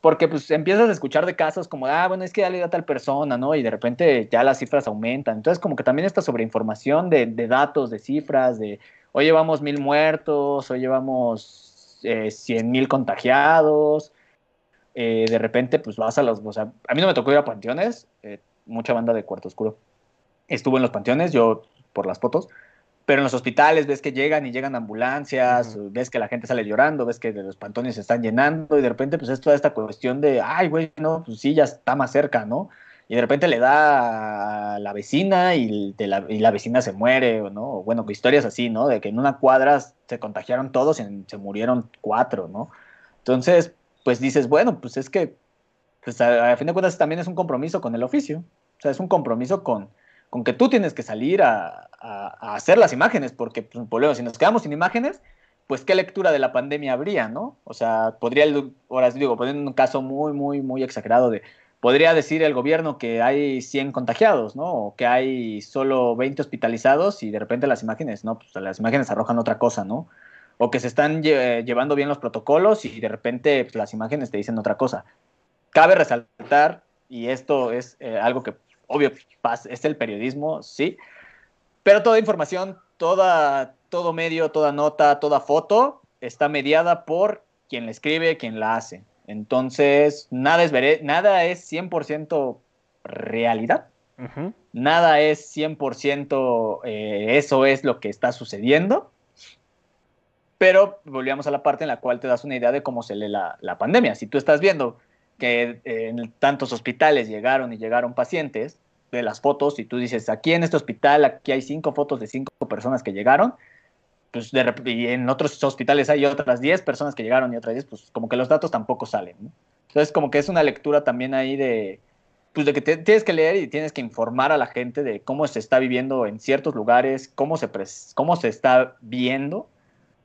Porque pues empiezas a escuchar de casos como, ah, bueno, es que ya le da tal persona, ¿no? Y de repente ya las cifras aumentan. Entonces como que también esta sobreinformación de, de datos, de cifras, de hoy llevamos mil muertos, hoy llevamos eh, cien mil contagiados. Eh, de repente pues vas a los, o sea, a mí no me tocó ir a panteones, eh, mucha banda de cuarto oscuro. Estuvo en los panteones, yo por las fotos, pero en los hospitales ves que llegan y llegan ambulancias, ves que la gente sale llorando, ves que los pantones se están llenando y de repente pues es toda esta cuestión de, ay, güey, no, pues sí, ya está más cerca, ¿no? Y de repente le da a la vecina y, de la, y la vecina se muere, ¿no? Bueno, historias así, ¿no? De que en una cuadra se contagiaron todos y se murieron cuatro, ¿no? Entonces, pues dices, bueno, pues es que, pues a, fin de cuentas también es un compromiso con el oficio, o sea, es un compromiso con, con que tú tienes que salir a, hacer las imágenes, porque, pues, si nos quedamos sin imágenes, pues qué lectura de la pandemia habría, ¿no? O sea, podría, ahora digo, poniendo un caso muy, muy, muy exagerado de, podría decir el gobierno que hay 100 contagiados, ¿no? O que hay solo 20 hospitalizados y de repente las imágenes, ¿no? Pues las imágenes arrojan otra cosa, ¿no? O que se están llevando bien los protocolos y de repente pues, las imágenes te dicen otra cosa. Cabe resaltar, y esto es eh, algo que obvio es el periodismo, sí, pero toda información, toda, todo medio, toda nota, toda foto está mediada por quien la escribe, quien la hace. Entonces, nada es, nada es 100% realidad. Nada es 100% eh, eso es lo que está sucediendo. Pero volvíamos a la parte en la cual te das una idea de cómo se lee la, la pandemia. Si tú estás viendo que en tantos hospitales llegaron y llegaron pacientes, de las fotos y tú dices, aquí en este hospital, aquí hay cinco fotos de cinco personas que llegaron, pues y en otros hospitales hay otras diez personas que llegaron y otras diez, pues como que los datos tampoco salen. Entonces como que es una lectura también ahí de, pues de que tienes que leer y tienes que informar a la gente de cómo se está viviendo en ciertos lugares, cómo se, cómo se está viendo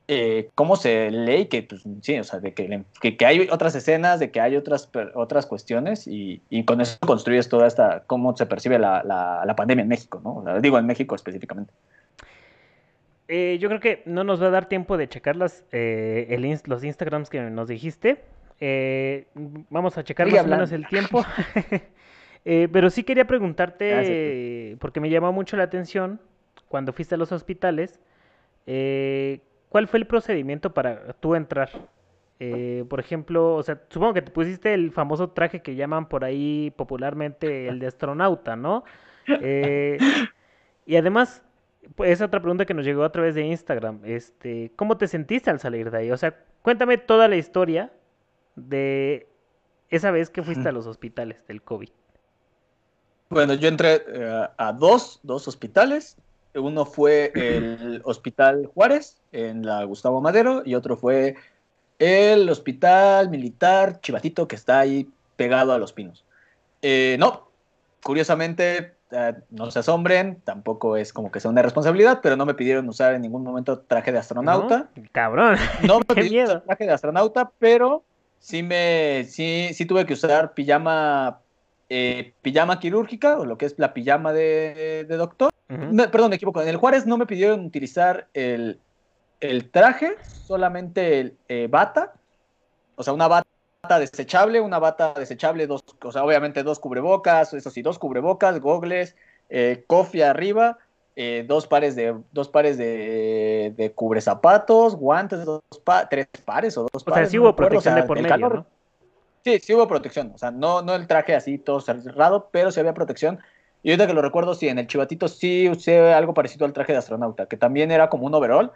eh, cómo se lee que, pues, sí, o sea, de que, que, hay otras escenas, de que hay otras, otras cuestiones y, y, con eso construyes toda esta, cómo se percibe la, la, pandemia en México, ¿no? digo, en México específicamente. Eh, yo creo que no nos va a dar tiempo de checar las, eh, el, los Instagrams que nos dijiste. vamos a checar más o menos el tiempo. pero sí quería preguntarte, porque me llamó mucho la atención cuando fuiste a los hospitales, eh, ¿Cuál fue el procedimiento para tú entrar? Eh, por ejemplo, o sea, supongo que te pusiste el famoso traje que llaman por ahí popularmente el de astronauta, ¿no? Eh, y además, pues esa otra pregunta que nos llegó a través de Instagram, este, ¿cómo te sentiste al salir de ahí? O sea, cuéntame toda la historia de esa vez que fuiste a los hospitales del COVID. Bueno, yo entré eh, a dos, dos hospitales. Uno fue el Hospital Juárez, en la Gustavo Madero, y otro fue el Hospital Militar Chivatito, que está ahí pegado a los pinos. Eh, no, curiosamente, eh, no se asombren, tampoco es como que sea una responsabilidad, pero no me pidieron usar en ningún momento traje de astronauta. cabrón. No me pidieron traje de astronauta, pero sí me, sí, sí tuve que usar pijama, eh, pijama quirúrgica, o lo que es la pijama de, doctor. Perdón, me equivoco. En el Juárez no me pidieron utilizar el, el traje, solamente el eh, bata, o sea, una bata desechable, una bata desechable, dos, o sea, obviamente dos cubrebocas, eso sí, dos cubrebocas, gogles, eh, cofia arriba, eh, dos pares de dos pares de, de cubre zapatos, guantes, dos tres pares o dos pares. O sea, sí hubo protección de por medio, ¿no? Sí, sí hubo protección, o sea, no, no el traje así todo cerrado, pero sí había protección. Y ahorita que lo recuerdo, sí, en el chivatito sí usé algo parecido al traje de astronauta, que también era como un overall,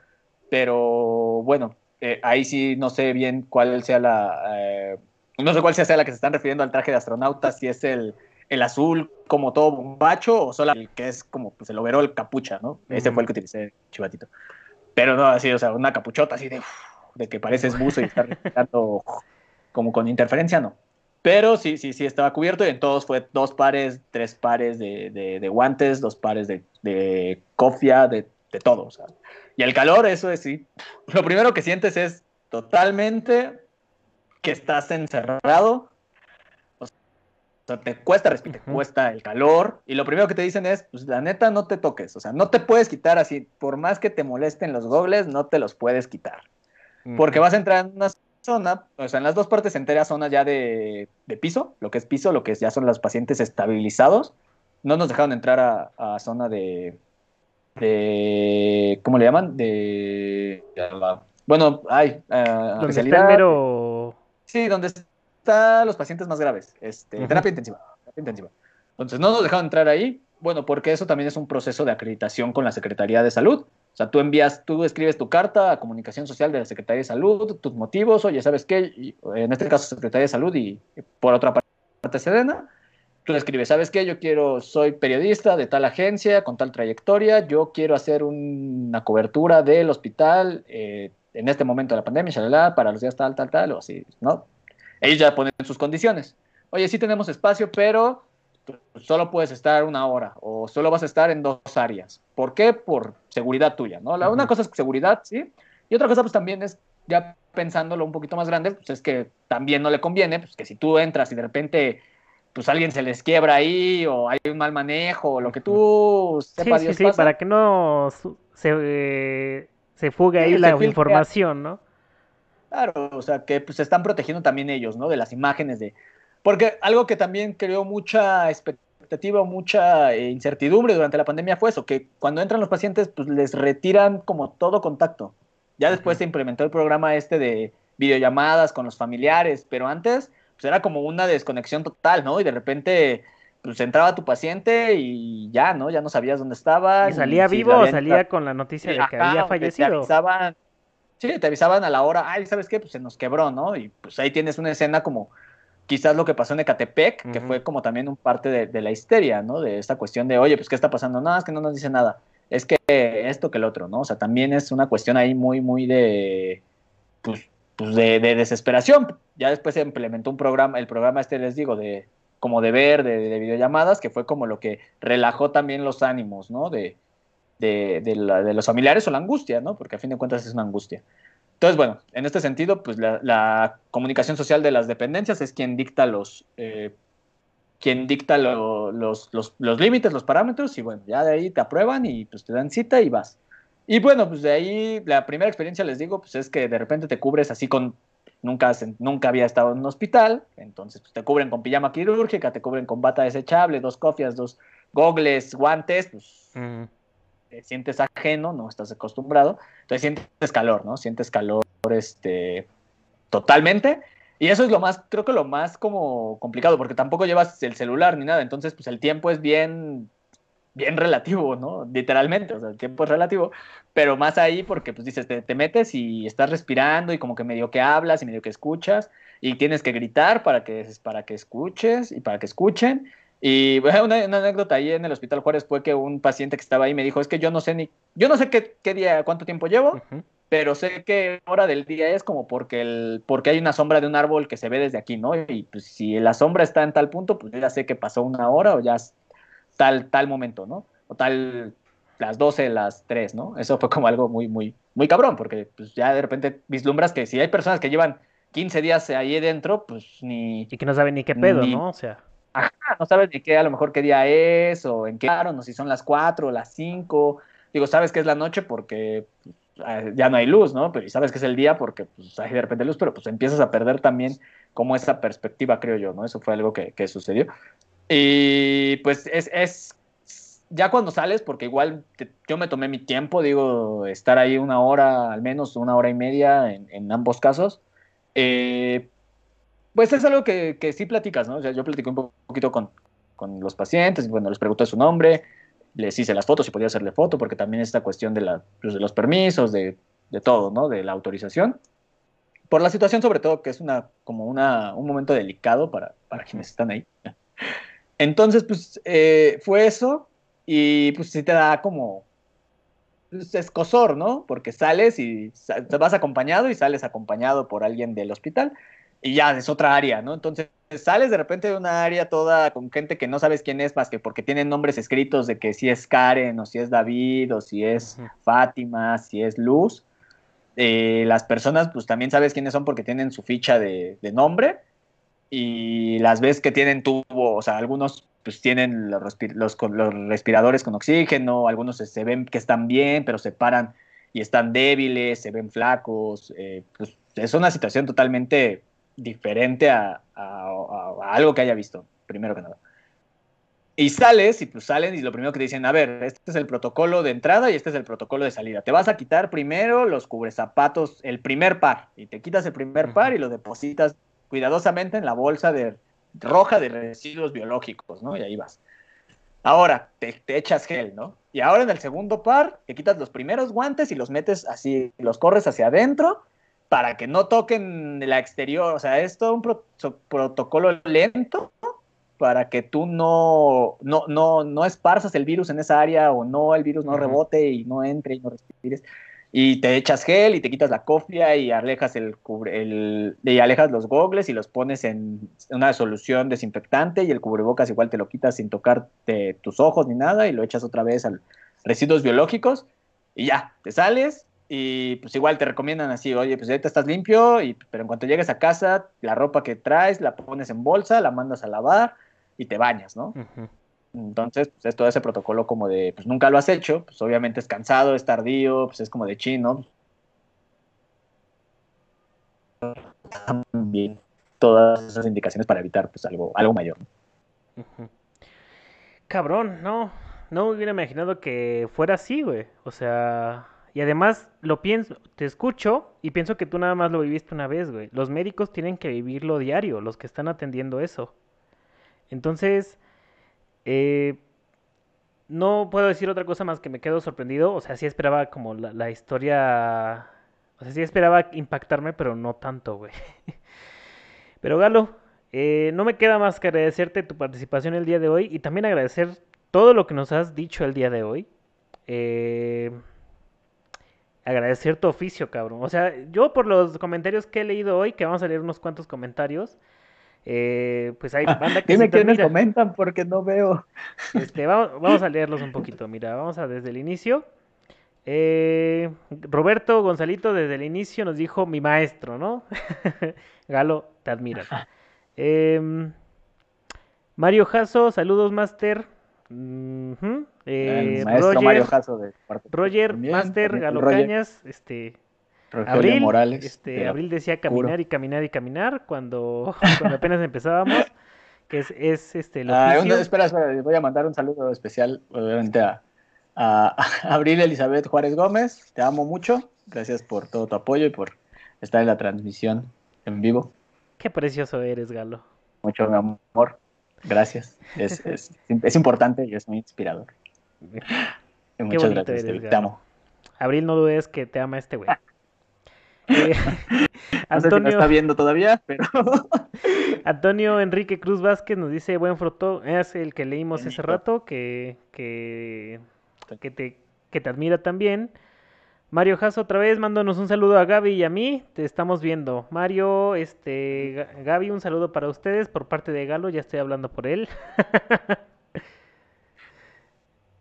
pero bueno, eh, ahí sí no sé bien cuál sea la, eh, no sé cuál sea la que se están refiriendo al traje de astronauta, si es el, el azul como todo bombacho o solo el que es como pues, el overol capucha, ¿no? Ese fue el que utilicé, chivatito. Pero no así, o sea, una capuchota así de, de que pareces buzo y estás respirando como con interferencia, no. Pero sí, sí, sí estaba cubierto y en todos fue dos pares, tres pares de, de, guantes, dos pares de, de cofia, de, de todo. O sea, y el calor, eso es sí. Lo primero que sientes es totalmente que estás encerrado. O sea, te cuesta respirar, te cuesta el calor. Y lo primero que te dicen es, pues la neta no te toques. O sea, no te puedes quitar así. Por más que te molesten los gogles, no te los puedes quitar. Porque vas a entrar en una zona, o sea, en las dos partes enteras zona ya de, piso, lo que es piso, lo que ya son los pacientes estabilizados. No nos dejaron entrar a zona de, de ¿cómo le llaman? De, bueno, hay uh, ¿Dónde está el Sí, donde están los pacientes más graves, este, terapia intensiva, terapia intensiva. Entonces no nos dejaron entrar ahí Bueno, porque eso también es un proceso de acreditación con la Secretaría de Salud. O sea, tú envías, tú escribes tu carta a Comunicación Social de la Secretaría de Salud, tus motivos, oye, ¿sabes qué? en este caso Secretaría de Salud y por otra parte Sedena, tú le escribes, ¿sabes qué? Yo quiero, soy periodista de tal agencia, con tal trayectoria, yo quiero hacer una cobertura del hospital eh, en este momento de la pandemia, shalala, para los días tal, tal, tal, o así, ¿no? Ellos ya ponen sus condiciones. Oye, sí tenemos espacio, pero solo puedes estar una hora o solo vas a estar en dos áreas. ¿Por qué? Por seguridad tuya, ¿no? La, Una cosa es seguridad, ¿sí? Y otra cosa pues también es, ya pensándolo un poquito más grande, pues es que también no le conviene, pues que si tú entras y de repente pues alguien se les quiebra ahí o hay un mal manejo o lo que tú sepas sí, sí, sí, para que no se, eh, se fugue ahí la información, ¿no? Claro, o sea, que pues se están protegiendo también ellos, ¿no? De las imágenes de... Porque algo que también creó mucha expectativa, mucha eh, incertidumbre durante la pandemia fue eso, que cuando entran los pacientes, pues les retiran como todo contacto. Ya después se implementó el programa este de videollamadas con los familiares, pero antes pues era como una desconexión total, ¿no? Y de repente, pues entraba tu paciente y ya, ¿no? Ya no sabías dónde estaba. ¿Y salía vivo o salía con la noticia de que había fallecido? Te avisaban, sí, te avisaban a la hora, ay, ¿sabes qué? Pues se nos quebró, ¿no? Y pues ahí tienes una escena como quizás lo que pasó en Ecatepec, que fue como también un parte de, la histeria, ¿no? De esta cuestión de, oye, pues, ¿qué está pasando? No, es que no nos dice nada. Es que esto que el otro, ¿no? O sea, también es una cuestión ahí muy, muy de, pues, pues de, desesperación. Ya después se implementó un programa, el programa este les digo, de como de ver, de, videollamadas, que fue como lo que relajó también los ánimos, ¿no? De, de, los familiares o la angustia, ¿no? Porque a fin de cuentas es una angustia. Entonces, bueno, en este sentido, pues la, comunicación social de las dependencias es quien dicta los, eh, quien dicta los, los, los límites, los parámetros, y bueno, ya de ahí te aprueban y pues te dan cita y vas. Y bueno, pues de ahí la primera experiencia, les digo, pues es que de repente te cubres así con, nunca, nunca había estado en un hospital, entonces pues te cubren con pijama quirúrgica, te cubren con bata desechable, dos cofias, dos gogles, guantes, pues te sientes ajeno, no estás acostumbrado, entonces sientes calor, ¿no? Sientes calor, este, totalmente. Y eso es lo más, creo que lo más como complicado, porque tampoco llevas el celular ni nada, entonces pues el tiempo es bien bien relativo, ¿no? Literalmente, o sea, el tiempo es relativo, pero más ahí porque pues dices, te, metes y estás respirando y como que medio que hablas y medio que escuchas y tienes que gritar para que, para que escuches y para que escuchen. Y bueno, una, anécdota ahí en el Hospital Juárez fue que un paciente que estaba ahí me dijo, es que yo no sé ni, yo no sé qué, qué día, cuánto tiempo llevo, pero sé qué hora del día es como porque, el, porque hay una sombra de un árbol que se ve desde aquí, ¿no? Y pues si la sombra está en tal punto, pues yo ya sé que pasó una hora o ya tal, tal momento, ¿no? O tal las 12, las 3, ¿no? Eso fue como algo muy, muy, muy cabrón, porque pues ya de repente vislumbras que si hay personas que llevan 15 días ahí dentro, pues ni... Y que no saben ni qué pedo, ¿no? O sea... Ajá, no sabes ni qué, a lo mejor qué día es, o en qué o si son las 4 o las 5. Digo, sabes que es la noche porque pues, ya no hay luz, ¿no? Pero y sabes que es el día porque pues, hay de repente luz, pero pues empiezas a perder también como esa perspectiva, creo yo, ¿no? Eso fue algo que, que sucedió. Y pues es, es ya cuando sales, porque igual yo me tomé mi tiempo, digo, estar ahí una hora, al menos una hora y media en, ambos casos, eh, pues es algo que, que, sí platicas, ¿no? O sea, yo platico un poquito con, con los pacientes, bueno, les pregunté su nombre, les hice las fotos y podía hacerle foto, porque también esta cuestión de, la, pues, de los permisos, de, de, todo, ¿no? De la autorización. Por la situación, sobre todo, que es una, como una, un momento delicado para, para quienes están ahí. Entonces, pues eh, fue eso y pues sí te da como pues, escosor, ¿no? Porque sales y vas acompañado y sales acompañado por alguien del hospital y ya es otra área, ¿no? Entonces sales de repente de una área toda con gente que no sabes quién es más que porque tienen nombres escritos de que si es Karen o si es David o si es Fátima, si es Luz. Eh, las personas pues también sabes quiénes son porque tienen su ficha de, de nombre y las ves que tienen tubo, o sea, algunos pues tienen los, los, respiradores con oxígeno, algunos se, ven que están bien, pero se paran y están débiles, se ven flacos, eh, pues es una situación totalmente diferente a, algo que haya visto, primero que nada. Y sales, y pues salen, y lo primero que te dicen, a ver, este es el protocolo de entrada y este es el protocolo de salida. Te vas a quitar primero los cubrezapatos, el primer par, y te quitas el primer par y lo depositas cuidadosamente en la bolsa de roja de residuos biológicos, ¿no? Y ahí vas. Ahora, te, echas gel, ¿no? Y ahora en el segundo par, te quitas los primeros guantes y los metes así, los corres hacia adentro para que no toquen la exterior. O sea, es todo un protocolo lento para que tú no, no, no, no esparzas el virus en esa área o no el virus no rebote y no entre y no respires y te echas gel y te quitas la cofia y alejas el, el y alejas los gogles y los pones en una solución desinfectante y el cubrebocas igual te lo quitas sin tocarte tus ojos ni nada y lo echas otra vez al residuos biológicos y ya, te sales y pues igual te recomiendan así, oye, pues ahorita estás limpio, y, pero en cuanto llegues a casa, la ropa que traes la pones en bolsa, la mandas a lavar y te bañas, ¿no? Entonces, pues es todo ese protocolo como de, pues nunca lo has hecho, pues obviamente es cansado, es tardío, pues es como de chino. También todas esas indicaciones para evitar pues algo, algo mayor. Cabrón, no, no me hubiera imaginado que fuera así, güey. O sea, y además lo pienso, te escucho y pienso que tú nada más lo viviste una vez, güey. Los médicos tienen que vivirlo diario, los que están atendiendo eso. Entonces, eh, no puedo decir otra cosa más que me quedo sorprendido. O sea, sí esperaba como la, historia. O sea, sí esperaba impactarme, pero no tanto, güey. Pero Galo, eh, no me queda más que agradecerte tu participación el día de hoy y también agradecer todo lo que nos has dicho el día de hoy. Eh, agradecer tu oficio, cabrón. O sea, yo por los comentarios que he leído hoy, que vamos a leer unos cuantos comentarios, eh, pues hay banda que Dime quiénes comentan porque no veo. Este, vamos, a leerlos un poquito. Mira, vamos a desde el inicio. Eh, Roberto Gonzalito desde el inicio nos dijo mi maestro, ¿no? Galo, te admira. Em, Mario Jasso, saludos, Master. Eh, maestro Roger, Mario Jasso de Roger, Master, Galo Cañas, este, Abril, Morales. Este, Abril decía caminar y caminar y caminar cuando, apenas empezábamos. Que es, es este el ah, espera, espera, voy a mandar un saludo especial, obviamente, a, Abril Elizabeth Juárez Gómez. Te amo mucho. Gracias por todo tu apoyo y por estar en la transmisión en vivo. Qué precioso eres, Galo. Mucho, mi amor. Gracias. Es, es, es importante y es muy inspirador. Muchas gracias. te amo. Abril, no dudes que te ama este güey. Eh, Antonio, está viendo todavía, pero... Antonio Enrique Cruz Vázquez nos dice, buen foto, es el que leímos hace rato, que, que, que, te, que te admira también. Mario Jasso otra vez, mándanos un saludo a Gaby y a mí, te estamos viendo. Mario, este, Gaby, un saludo para ustedes por parte de Galo, ya estoy hablando por él.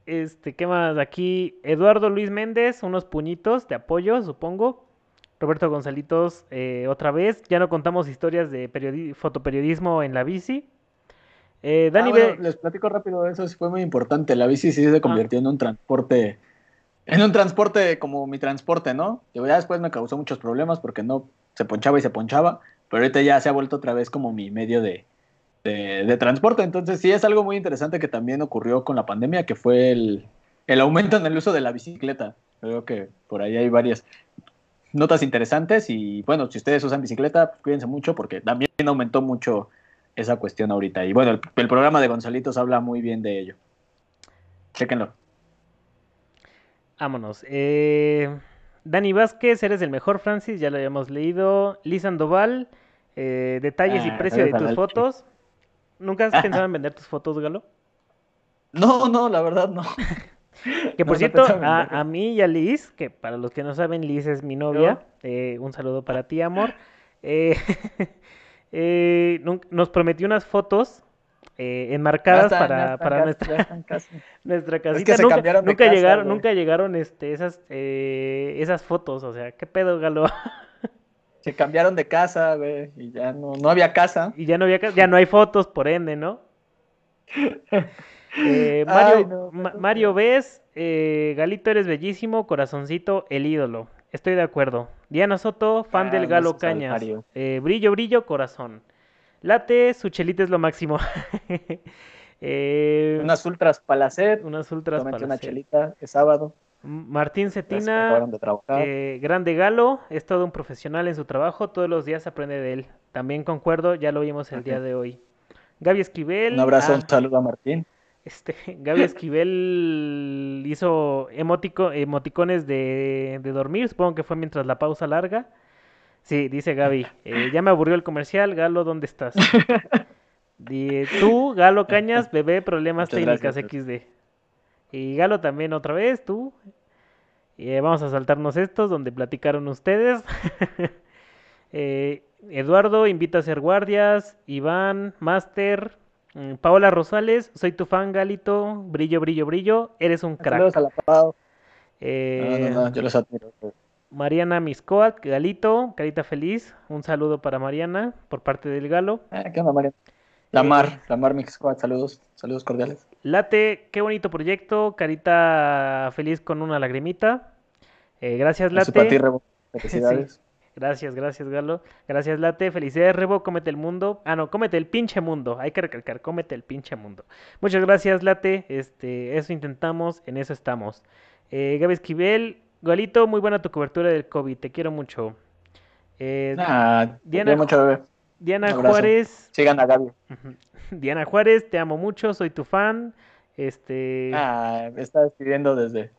este, ¿qué más? Aquí, Eduardo Luis Méndez, unos puñitos de apoyo, supongo. Roberto Gonzalitos, eh, otra vez. Ya no contamos historias de fotoperiodismo en la bici. Eh, Dani ah, Les platico rápido, eso fue muy importante. La bici sí se convirtió en un transporte, en un transporte como mi transporte, ¿no? Y ya después me causó muchos problemas porque no se ponchaba y se ponchaba, pero ahorita ya se ha vuelto otra vez como mi medio de, de, transporte. Entonces sí es algo muy interesante que también ocurrió con la pandemia, que fue el, el aumento en el uso de la bicicleta. Creo que por ahí hay varias notas interesantes y bueno, si ustedes usan bicicleta, pues, cuídense mucho porque también aumentó mucho esa cuestión ahorita. Y bueno, el, programa de Gonzalitos habla muy bien de ello. Chéquenlo. Vámonos. Eh, Dani Vázquez, eres el mejor, Francis, ya lo habíamos leído. Liz Andoval, eh, detalles y ah, precio de tus fotos. ¿Nunca has pensado en vender tus fotos, Galo? No, no, la verdad no. Que por cierto, a, mí y a Liz, que para los que no saben, Liz es mi novia. Eh, un saludo para ti, amor. Eh, eh, nos prometió unas fotos enmarcadas para, para nuestra, nuestra casita. nunca, llegaron, nunca llegaron este, esas, esas fotos, o sea, ¿qué pedo, Galo? Se cambiaron de casa, güey, y ya no, no había casa. Y ya no había ya no hay fotos, por ende, ¿no? Eh, Mario, Mario ves, eh, Galito eres bellísimo, corazoncito, el ídolo. Estoy de acuerdo. Diana Soto, fan del ah, Galo Cañas. Eh, brillo, brillo, corazón. Late, su chelita es lo máximo. unas ultras palacet. Unas ultras palacet. una chelita, es sábado. Martín Cetina, grande Galo, es todo un profesional en su trabajo, todos los días aprende de él. También concuerdo, ya lo vimos el día de hoy. Gaby Esquivel. Un abrazo, un ah, saludo a Martín. Este, Gaby Esquivel hizo emotico, emoticones de, de dormir, supongo que fue mientras la pausa larga. Sí, dice Gaby, eh, ya me aburrió el comercial, Galo, ¿dónde estás? Tú, Galo Cañas, bebé, problemas Muchas técnicas gracias. XD. Y Galo también otra vez, tú. Y eh, vamos a saltarnos estos donde platicaron ustedes. Eh, Eduardo, invita a ser guardias. Iván, Master. mm, Paola Rosales, soy tu fan, Galito. Brillo, brillo, brillo. Eres un Saludos crack. a la Pau. Eh, No, no, no, yo los admiro. Mariana Miscoat, Galito, carita feliz. Un saludo para Mariana por parte del Galo. Eh, ¿Qué onda, María? La Eh, Mar, la Mar Mix Squad, saludos, saludos cordiales. Late, qué bonito proyecto. Carita feliz con una lagrimita. Eh, gracias, Eso para ti, Late. Rebo. Felicidades. Gracias, gracias, Galo. Gracias, Late. Felicidades, Rebo. Cómete el mundo. Ah, no, cómete el pinche mundo. Hay que recalcar, cómete el pinche mundo. Muchas gracias, Late. Este, eso intentamos, en eso estamos. Eh, Gaby Esquivel, Galito, muy buena tu cobertura del COVID. Te quiero mucho. Eh, Nah, Diana mucho, bebé. Diana. Juárez. Sigan a Gaby. Diana Juárez, te amo mucho, soy tu fan. Este. Ah, me está despidiendo desde.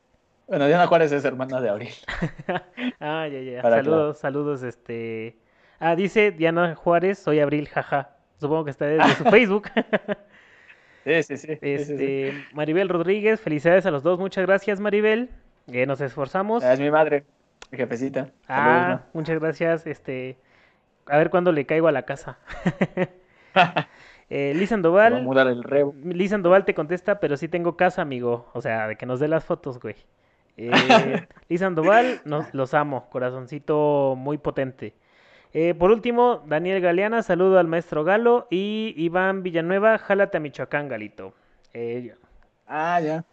Bueno, Diana Juárez es hermana de Abril. Ah, ya, ya. Para Saludos, saludos, este. Ah, dice Diana Juárez, soy Abril, jaja. Supongo que está desde su Facebook. Sí, sí, sí. sí, sí, sí. Este, Maribel Rodríguez, felicidades a los dos, muchas gracias, Maribel. Eh, nos esforzamos. Es mi madre, mi jefecita. Saludos, Ah, muchas gracias. Este, a ver cuándo le caigo a la casa. Eh, Liz Se va a Sandoval, mudar el Rebo. Liz Sandoval te contesta, pero sí tengo casa, amigo. O sea, de que nos dé las fotos, güey. Eh, Liz Sandoval, nos, los amo. Corazoncito muy potente. Eh, por último, Daniel Galeana, saludo al maestro Galo. Y Iván Villanueva, jálate a Michoacán, Galito. Eh, Ah, ya.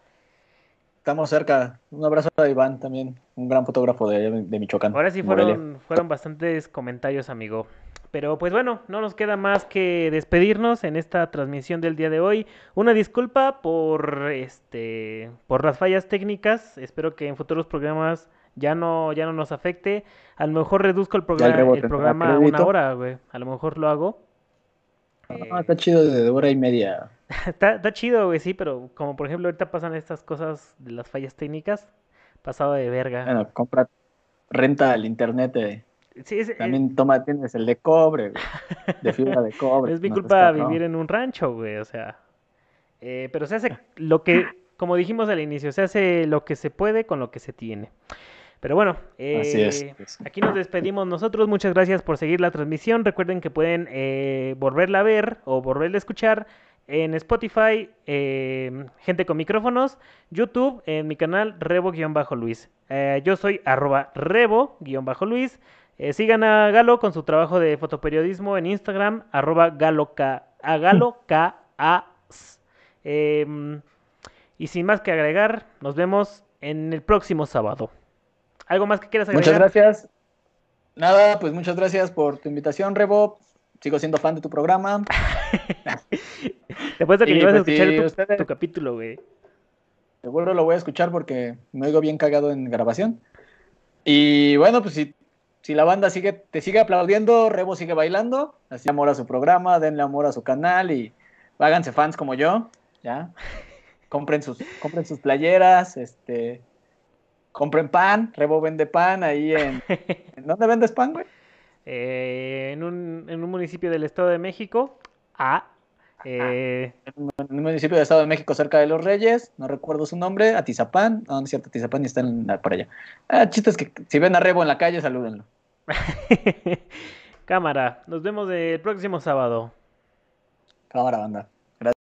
Estamos cerca. Un abrazo a Iván también, un gran fotógrafo de, de Michoacán. ahora sí fueron, fueron bastantes comentarios, amigo. Pero pues bueno, no nos queda más que despedirnos en esta transmisión del día de hoy. Una disculpa por este por las fallas técnicas. Espero que en futuros programas ya no ya no nos afecte. A lo mejor reduzco el programa el programa a una hora, güey. A lo mejor lo hago. Ah, está chido de hora y media. Está, está chido, güey, sí, pero como por ejemplo ahorita pasan estas cosas de las fallas técnicas, pasado de verga. Bueno, compra, renta el internet. Sí, es, también toma, tienes el de cobre, güey, de fibra de cobre. Es mi no culpa vivir en un rancho, güey, o sea. eh, pero se hace lo que, como dijimos al inicio, se hace lo que se puede con lo que se tiene. Pero bueno, Así es. eh, aquí nos despedimos nosotros. Muchas gracias por seguir la transmisión. Recuerden que pueden eh, volverla a ver o volverla a escuchar en Spotify, eh, gente con micrófonos, YouTube, en mi canal Rebo-Luis. Eh, yo soy arroba Rebo-Luis. Sigan a Galo con su trabajo de fotoperiodismo en Instagram, arroba galoka, a galoka Em, y sin más que agregar, nos vemos en el próximo sábado. ¿Algo más que quieras agregar? Muchas gracias. Nada, pues muchas gracias por tu invitación, Rebo. Sigo siendo fan de tu programa. Te puesto que ibas a pues, escuchar tu, ustedes- tu capítulo, güey. Seguro lo voy a escuchar porque me oigo bien cagado en grabación. Y bueno, pues si, si la banda sigue, te sigue aplaudiendo, Rebo sigue bailando, así amor a su programa, denle amor a su canal y háganse fans como yo, ¿ya? Compren sus, compren sus playeras, este, compren pan, Rebo vende pan ahí en... ¿en ¿Dónde vendes pan, güey? Eh, en, un, en un municipio del Estado de México. Ah. eh, En un municipio de Estado de México cerca de Los Reyes, no recuerdo su nombre, Atizapán, no, no es cierto, Atizapán está en, por allá. Ah, chistes que si ven a Rebo en la calle, salúdenlo. Cámara. Nos vemos el próximo sábado. Cámara, banda.